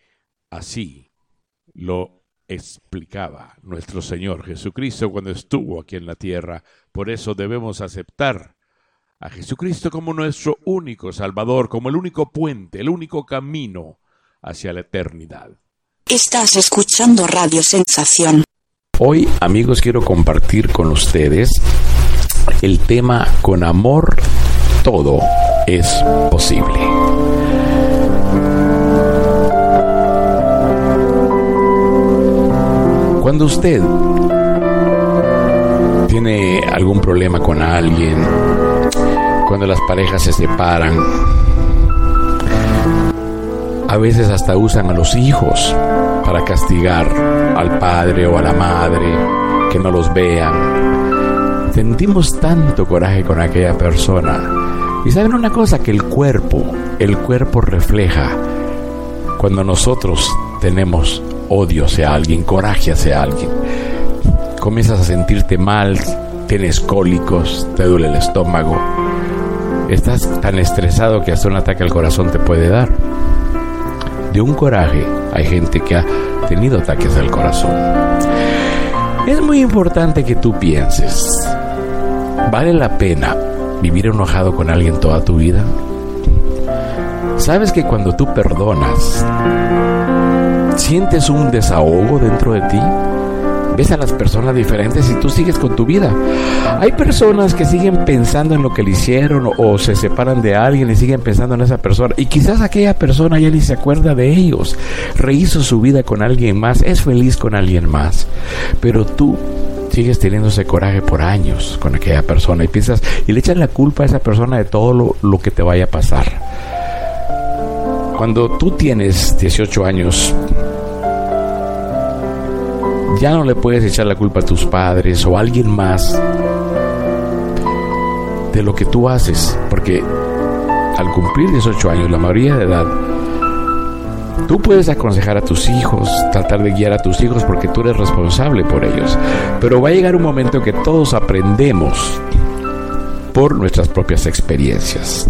Speaker 3: Así lo explicaba nuestro Señor Jesucristo cuando estuvo aquí en la tierra. Por eso debemos aceptar a Jesucristo como nuestro único Salvador, como el único puente, el único camino hacia la eternidad.
Speaker 13: Estás escuchando Radio Sensación.
Speaker 3: Hoy, amigos, quiero compartir con ustedes el tema Con amor todo es posible. Cuando usted tiene algún problema con alguien, cuando las parejas se separan, a veces hasta usan a los hijos para castigar al padre o a la madre, que no los vean. Sentimos tanto coraje con aquella persona. Y saben una cosa, que el cuerpo, el cuerpo refleja cuando nosotros tenemos odio hacia alguien, coraje hacia alguien. Comienzas a sentirte mal, tienes cólicos, te duele el estómago. Estás tan estresado que hasta un ataque al corazón te puede dar. De un coraje hay gente que ha tenido ataques al corazón. Es muy importante que tú pienses, ¿vale la pena vivir enojado con alguien toda tu vida? ¿Sabes que cuando tú perdonas, sientes un desahogo dentro de ti? Ves a las personas diferentes y tú sigues con tu vida. Hay personas que siguen pensando en lo que le hicieron o, se separan de alguien y siguen pensando en esa persona. Y quizás aquella persona ya ni se acuerda de ellos. Rehizo su vida con alguien más, es feliz con alguien más. Pero tú sigues teniendo ese coraje por años con aquella persona y piensas y le echas la culpa a esa persona de todo lo, lo que te vaya a pasar. Cuando tú tienes 18 años, ya no le puedes echar la culpa a tus padres o a alguien más de lo que tú haces, porque al cumplir 18 años, la mayoría de edad, tú puedes aconsejar a tus hijos, tratar de guiar a tus hijos porque tú eres responsable por ellos, pero va a llegar un momento que todos aprendemos por nuestras propias experiencias.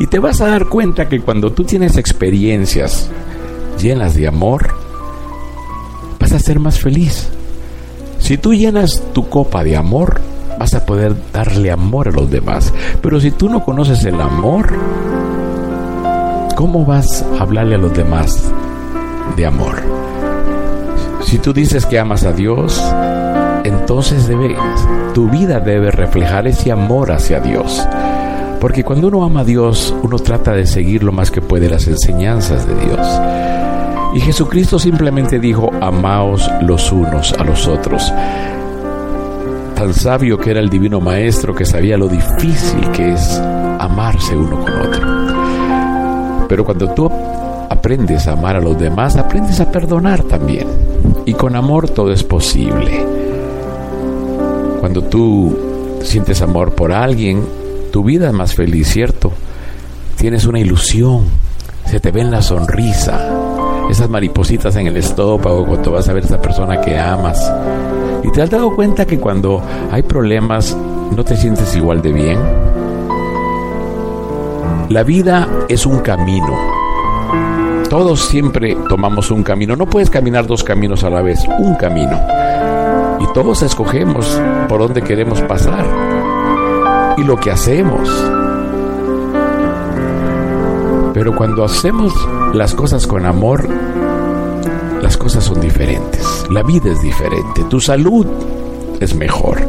Speaker 3: Y te vas a dar cuenta que cuando tú tienes experiencias llenas de amor, a ser más feliz. Si tú llenas tu copa de amor, vas a poder darle amor a los demás. Pero si tú no conoces el amor, ¿cómo vas a hablarle a los demás de amor? Si tú dices que amas a Dios, entonces debe, tu vida debe reflejar ese amor hacia Dios. Porque cuando uno ama a Dios, uno trata de seguir lo más que puede las enseñanzas de Dios. Y Jesucristo simplemente dijo, amaos los unos a los otros. Tan sabio que era el divino maestro que sabía lo difícil que es amarse uno con otro. Pero cuando tú aprendes a amar a los demás, aprendes a perdonar también. Y con amor todo es posible. Cuando tú sientes amor por alguien, tu vida es más feliz, ¿cierto? Tienes una ilusión, se te ve en la sonrisa, esas maripositas en el estómago cuando vas a ver a esa persona que amas. Y te has dado cuenta que cuando hay problemas no te sientes igual de bien. La vida es un camino. Todos siempre tomamos un camino. No puedes caminar dos caminos a la vez, un camino. Y todos escogemos por dónde queremos pasar y lo que hacemos. Pero cuando hacemos las cosas con amor, las cosas son diferentes. La vida es diferente. Tu salud es mejor.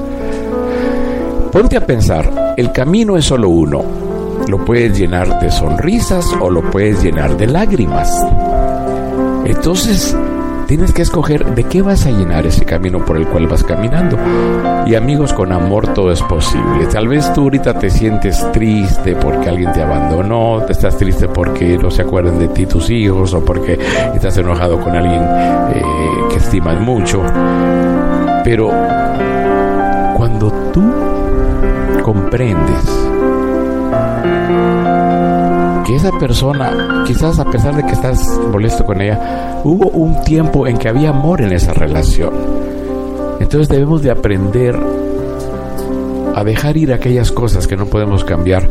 Speaker 3: Ponte a pensar, el camino es solo uno. Lo puedes llenar de sonrisas o lo puedes llenar de lágrimas. Entonces, Tienes que escoger de qué vas a llenar ese camino por el cual vas caminando. Y amigos, con amor todo es posible. Tal vez tú ahorita te sientes triste porque alguien te abandonó, te estás triste porque no se acuerdan de ti tus hijos o porque estás enojado con alguien eh, que estimas mucho. Pero cuando tú comprendes esa persona, quizás a pesar de que estás molesto con ella, hubo un tiempo en que había amor en esa relación. Entonces debemos de aprender a dejar ir aquellas cosas que no podemos cambiar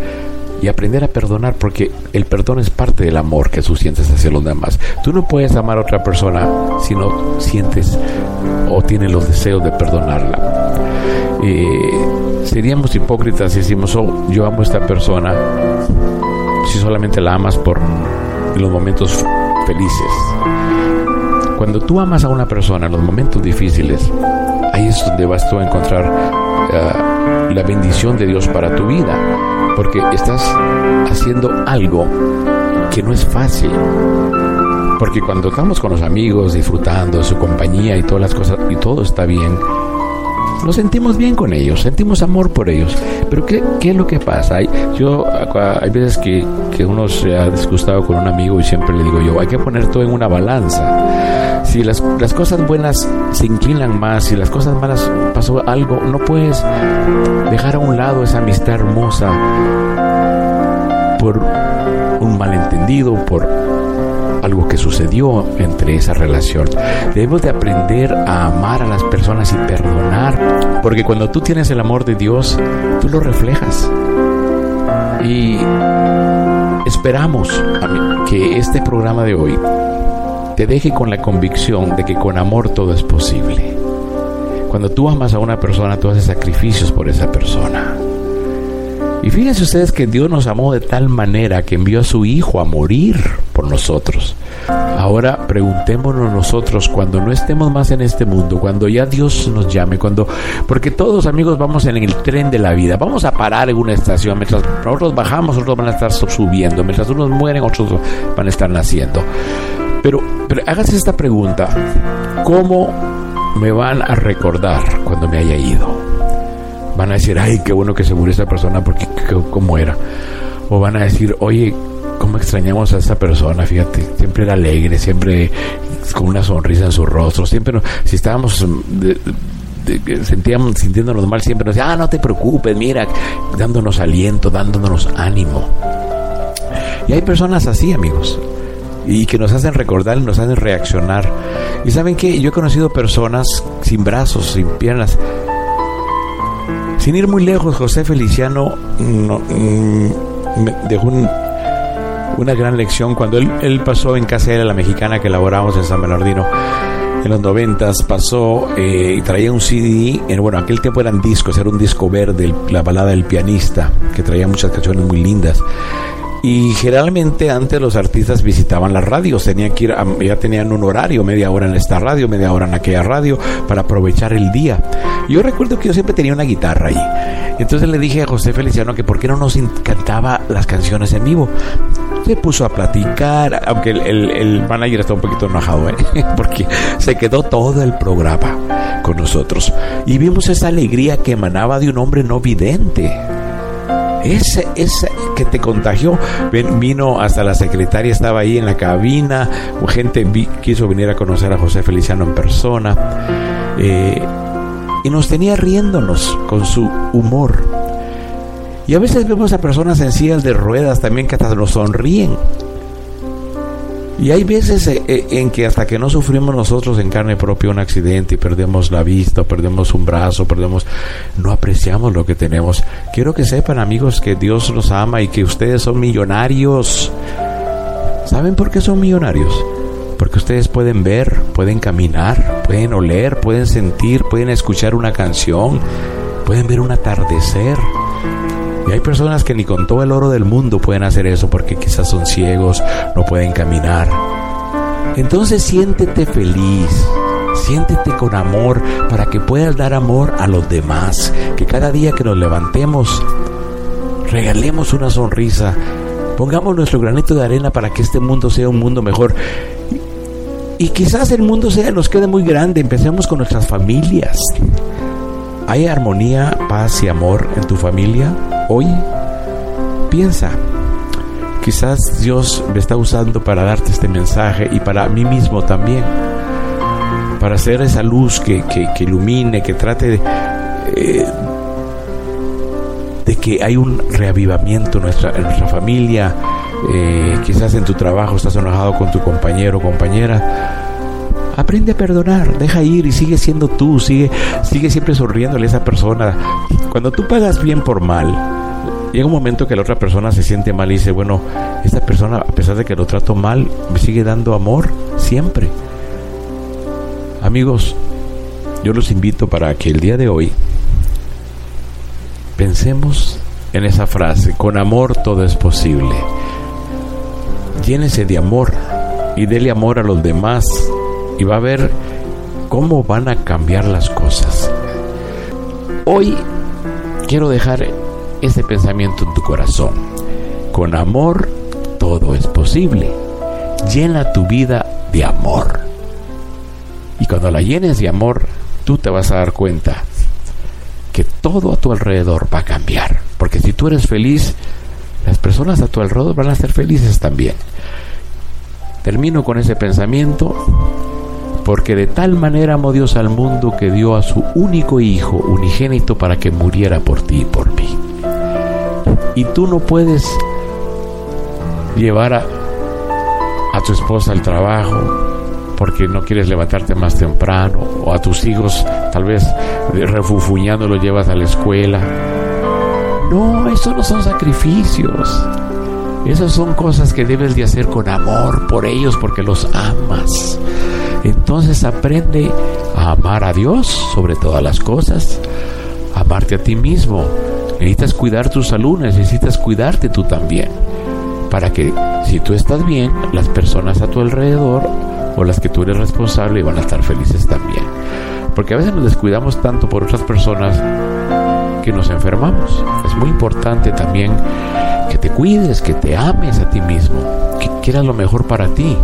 Speaker 3: y aprender a perdonar porque el perdón es parte del amor que tú sientes hacia los demás. Tú no puedes amar a otra persona si no sientes o tienes los deseos de perdonarla. Eh, seríamos hipócritas si decimos, oh, yo amo a esta persona, si solamente la amas por los momentos felices. Cuando tú amas a una persona en los momentos difíciles, ahí es donde vas tú a encontrar eh, la bendición de Dios para tu vida, porque estás haciendo algo que no es fácil. Porque cuando estamos con los amigos, disfrutando de su compañía y todas las cosas, y todo está bien, nos sentimos bien con ellos, sentimos amor por ellos. Pero ¿qué, qué es lo que pasa? Hay, yo, hay veces que, que, uno se ha disgustado con un amigo y siempre le digo yo, hay que poner todo en una balanza. Si las, las cosas buenas se inclinan más, si las cosas malas pasó algo, no puedes dejar a un lado esa amistad hermosa por un malentendido, por algo que sucedió entre esa relación. Debemos de aprender a amar a las personas y perdonar, porque cuando tú tienes el amor de Dios, tú lo reflejas. Y esperamos que este programa de hoy te deje con la convicción de que con amor todo es posible. Cuando tú amas a una persona, tú haces sacrificios por esa persona. Y fíjense ustedes que Dios nos amó de tal manera que envió a su Hijo a morir por nosotros. Ahora preguntémonos nosotros cuando no estemos más en este mundo, cuando ya Dios nos llame, cuando porque todos amigos vamos en el tren de la vida, vamos a parar en una estación, mientras nosotros bajamos, otros van a estar subiendo, mientras unos mueren, otros van a estar naciendo. Pero, pero hágase esta pregunta, ¿cómo me van a recordar cuando me haya ido? van a decir, ay, qué bueno que se murió esa persona porque cómo era. O van a decir, oye, cómo extrañamos a esa persona, fíjate, siempre era alegre, siempre con una sonrisa en su rostro, siempre, si estábamos... sentíamos, sintiéndonos mal, siempre nos decía, ah, no te preocupes, mira, dándonos aliento, dándonos ánimo. Y hay personas así, amigos, y que nos hacen recordar nos hacen reaccionar. Y saben que yo he conocido personas sin brazos, sin piernas, sin ir muy lejos, José Feliciano mm, me dejó una gran lección cuando él, pasó en casa de la mexicana que elaboramos en San Bernardino. en los noventas pasó eh, y traía un CD, en, bueno, aquel tiempo eran discos, era un disco verde, la balada del pianista, que traía muchas canciones muy lindas. Y generalmente antes los artistas visitaban las radios, tenían que ir, ya tenían un horario, media hora en esta radio, media hora en aquella radio, para aprovechar el día. Yo recuerdo que yo siempre tenía una guitarra ahí. Entonces le dije a José Feliciano que por qué no nos cantaba las canciones en vivo. Se puso a platicar, aunque el, el, manager está un poquito enojado, ¿eh? porque se quedó todo el programa con nosotros. Y vimos esa alegría que emanaba de un hombre no vidente ese, ese que te contagió, vino hasta la secretaria, estaba ahí en la cabina, gente quiso venir a conocer a José Feliciano en persona, eh, y nos tenía riéndonos con su humor. Y a veces vemos a personas en sillas de ruedas también que hasta nos sonríen. Y hay veces eh, eh, en que hasta que no sufrimos nosotros en carne propia un accidente y perdemos la vista, perdemos un brazo, perdemos, no apreciamos lo que tenemos. Quiero que sepan amigos que Dios los ama y que ustedes son millonarios. ¿Saben por qué son millonarios? Porque ustedes pueden ver, pueden caminar, pueden oler, pueden sentir, pueden escuchar una canción, pueden ver un atardecer y hay personas que ni con todo el oro del mundo pueden hacer eso porque quizás son ciegos, no pueden caminar. Entonces siéntete feliz, siéntete con amor para que puedas dar amor a los demás. Que cada día que nos levantemos, regalemos una sonrisa, pongamos nuestro granito de arena para que este mundo sea un mundo mejor. Y quizás el mundo sea, nos quede muy grande, empecemos con nuestras familias. ¿Hay armonía, paz y amor en tu familia hoy? Piensa, quizás Dios me está usando para darte este mensaje y para mí mismo también, para hacer esa luz que, ilumine, que trate de, eh, que hay un reavivamiento en nuestra, en nuestra familia, eh, quizás en tu trabajo estás enojado con tu compañero o compañera, Aprende a perdonar, deja ir y sigue siendo tú, sigue, sigue siempre sonriéndole a esa persona. Cuando tú pagas bien por mal, llega un momento que la otra persona se siente mal y dice, bueno, esta persona, a pesar de que lo trato mal, me sigue dando amor siempre. Amigos, yo los invito para que el día de hoy pensemos en esa frase, con amor todo es posible. Llénese de amor y dele amor a los demás y va a ver cómo van a cambiar las cosas. Hoy quiero dejar ese pensamiento en tu corazón. Con amor todo es posible. Llena tu vida de amor. Y cuando la llenes de amor, tú te vas a dar cuenta que todo a tu alrededor va a cambiar. Porque si tú eres feliz, las personas a tu alrededor van a ser felices también. Termino con ese pensamiento porque de tal manera amó Dios al mundo que dio a su único Hijo unigénito para que muriera por ti y por mí. Y tú no puedes llevar a, tu esposa al trabajo porque no quieres levantarte más temprano, o a tus hijos tal vez refufuñando los llevas a la escuela. No, eso no son sacrificios. Esas son cosas que debes de hacer con amor por ellos porque los amas. Entonces aprende a amar a Dios sobre todas las cosas, amarte a ti mismo. Necesitas cuidar tu salud, necesitas cuidarte tú también. Para que si tú estás bien, las personas a tu alrededor o las que tú eres responsable van a estar felices también. Porque a veces nos descuidamos tanto por otras personas que nos enfermamos. Es muy importante también que te cuides, que te ames a ti mismo, que quieras lo mejor para ti.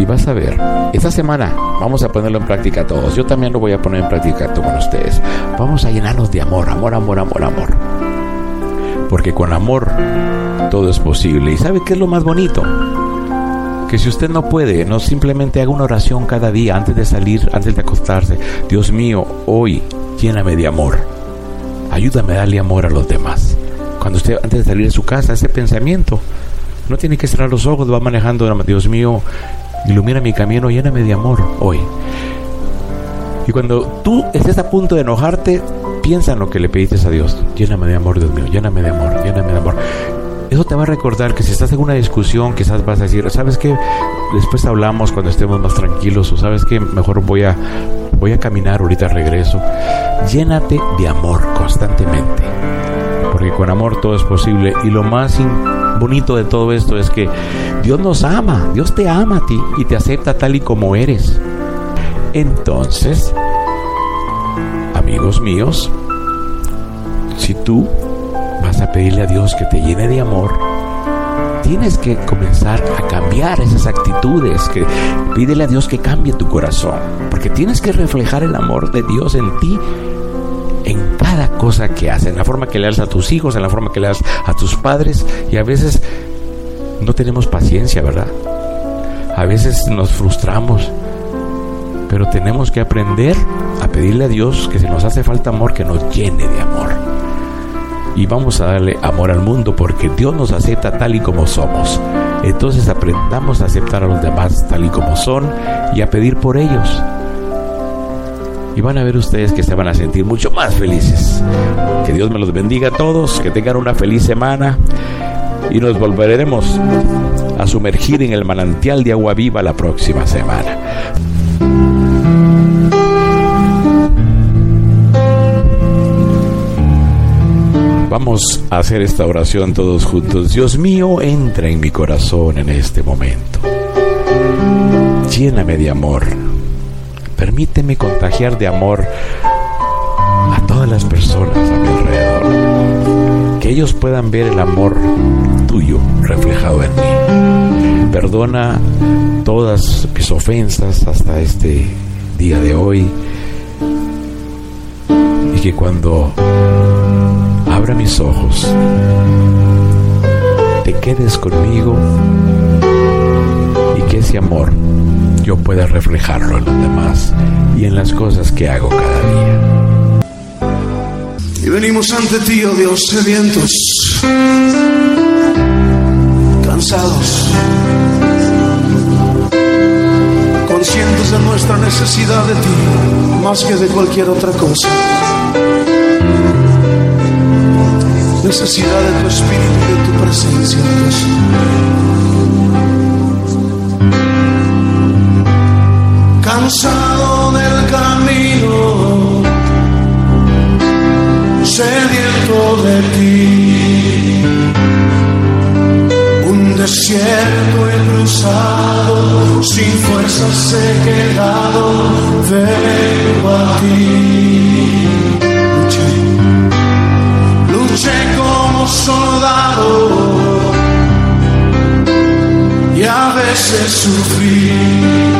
Speaker 3: Y vas a ver, esta semana vamos a ponerlo en práctica todos. Yo también lo voy a poner en práctica con ustedes. Vamos a llenarnos de amor, amor, amor, amor, amor. Porque con amor todo es posible. ¿Y sabe qué es lo más bonito? Que si usted no puede, no simplemente haga una oración cada día antes de salir, antes de acostarse. Dios mío, hoy lléname de amor. Ayúdame a darle amor a los demás. Cuando usted antes de salir de su casa, ese pensamiento, no tiene que cerrar los ojos, va manejando, Dios mío, Ilumina mi camino, lléname de amor hoy. Y cuando tú estés a punto de enojarte, piensa en lo que le pediste a Dios. Lléname de amor, Dios mío, lléname de amor, lléname de amor. Eso te va a recordar que si estás en una discusión, quizás vas a decir, ¿sabes qué? Después hablamos cuando estemos más tranquilos, o sabes que mejor voy a, voy a caminar, ahorita regreso. Llénate de amor constantemente, porque con amor todo es posible. Y lo más bonito de todo esto es que Dios nos ama, Dios te ama a ti y te acepta tal y como eres. Entonces, amigos míos, si tú vas a pedirle a Dios que te llene de amor, tienes que comenzar a cambiar esas actitudes, que pídele a Dios que cambie tu corazón, porque tienes que reflejar el amor de Dios en ti en cada cosa que haces, en la forma que le das a tus hijos, en la forma que le das a tus padres y a veces no tenemos paciencia, ¿verdad? A veces nos frustramos, pero tenemos que aprender a pedirle a Dios que si nos hace falta amor, que nos llene de amor y vamos a darle amor al mundo porque Dios nos acepta tal y como somos. Entonces aprendamos a aceptar a los demás tal y como son y a pedir por ellos. Y van a ver ustedes que se van a sentir mucho más felices. Que Dios me los bendiga a todos, que tengan una feliz semana y nos volveremos a sumergir en el manantial de agua viva la próxima semana. Vamos a hacer esta oración todos juntos. Dios mío, entra en mi corazón en este momento. Lléname de amor. Permíteme contagiar de amor a todas las personas a mi alrededor. Que ellos puedan ver el amor tuyo reflejado en mí. Perdona todas mis ofensas hasta este día de hoy. Y que cuando abra mis ojos, te quedes conmigo y que ese amor yo pueda reflejarlo en los demás y en las cosas que hago cada día.
Speaker 5: Y venimos ante ti, oh Dios, sedientos, cansados, conscientes de nuestra necesidad de ti, más que de cualquier otra cosa necesidad de tu espíritu y de tu presencia, Dios. Cansado del camino, sediento de ti, un desierto he sin fuerzas he quedado, vengo a ti. Luché como soldado y a veces sufrí.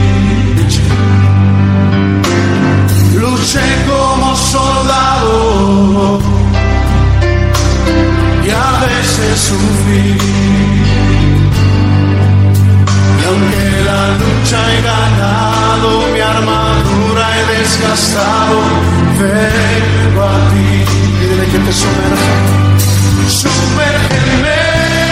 Speaker 5: Veces sufrí. Y aunque la lucha he ganado, mi armadura he desgastado, vengo a ti. Dile que te sumerja. Sumérgeme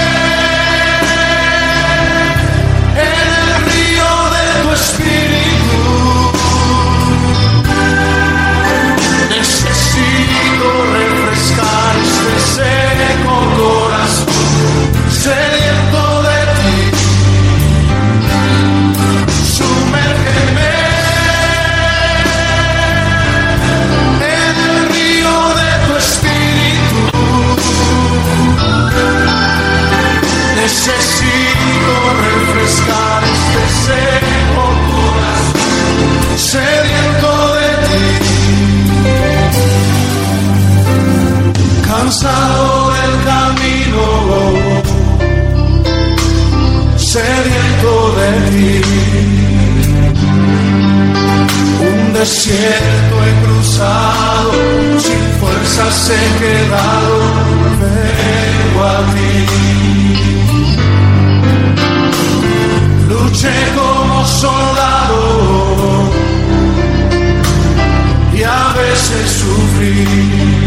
Speaker 5: Necesito refrescar este seco corazón, sediento de ti. Cansado del camino, sediento de ti. Un desierto he cruzado, sin fuerzas he quedado. Ven luché como soldado y a veces sufrí.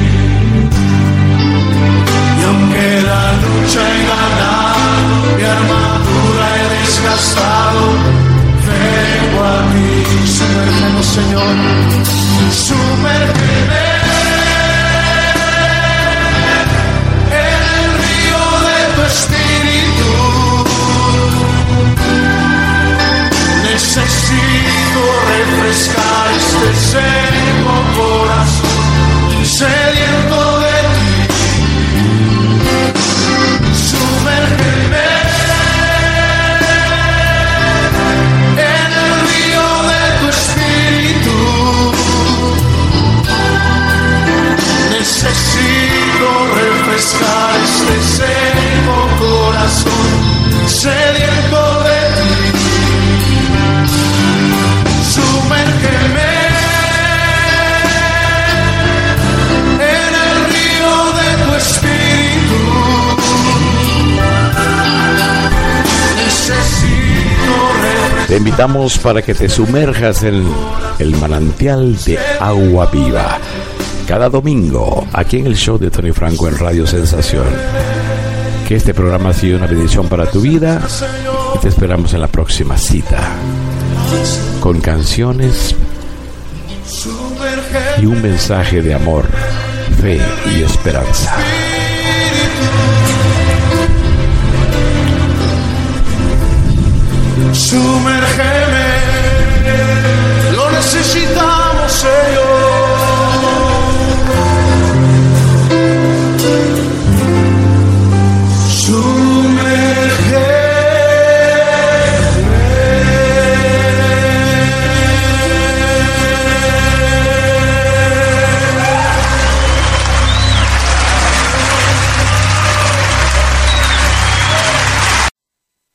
Speaker 3: Invitamos para que te sumerjas en el manantial de agua viva. Cada domingo, aquí en el show de Tony Franco en Radio Sensación. Que este programa ha sido una bendición para tu vida y te esperamos en la próxima cita. Con canciones y un mensaje de amor, fe y esperanza.
Speaker 5: Sumérgeme, lo necesitamos,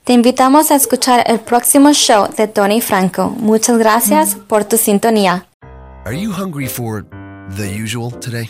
Speaker 1: Te invitamos a escuchar el próximo show de Tony Franco. Muchas gracias por tu sintonía.
Speaker 14: Are you hungry for the usual today?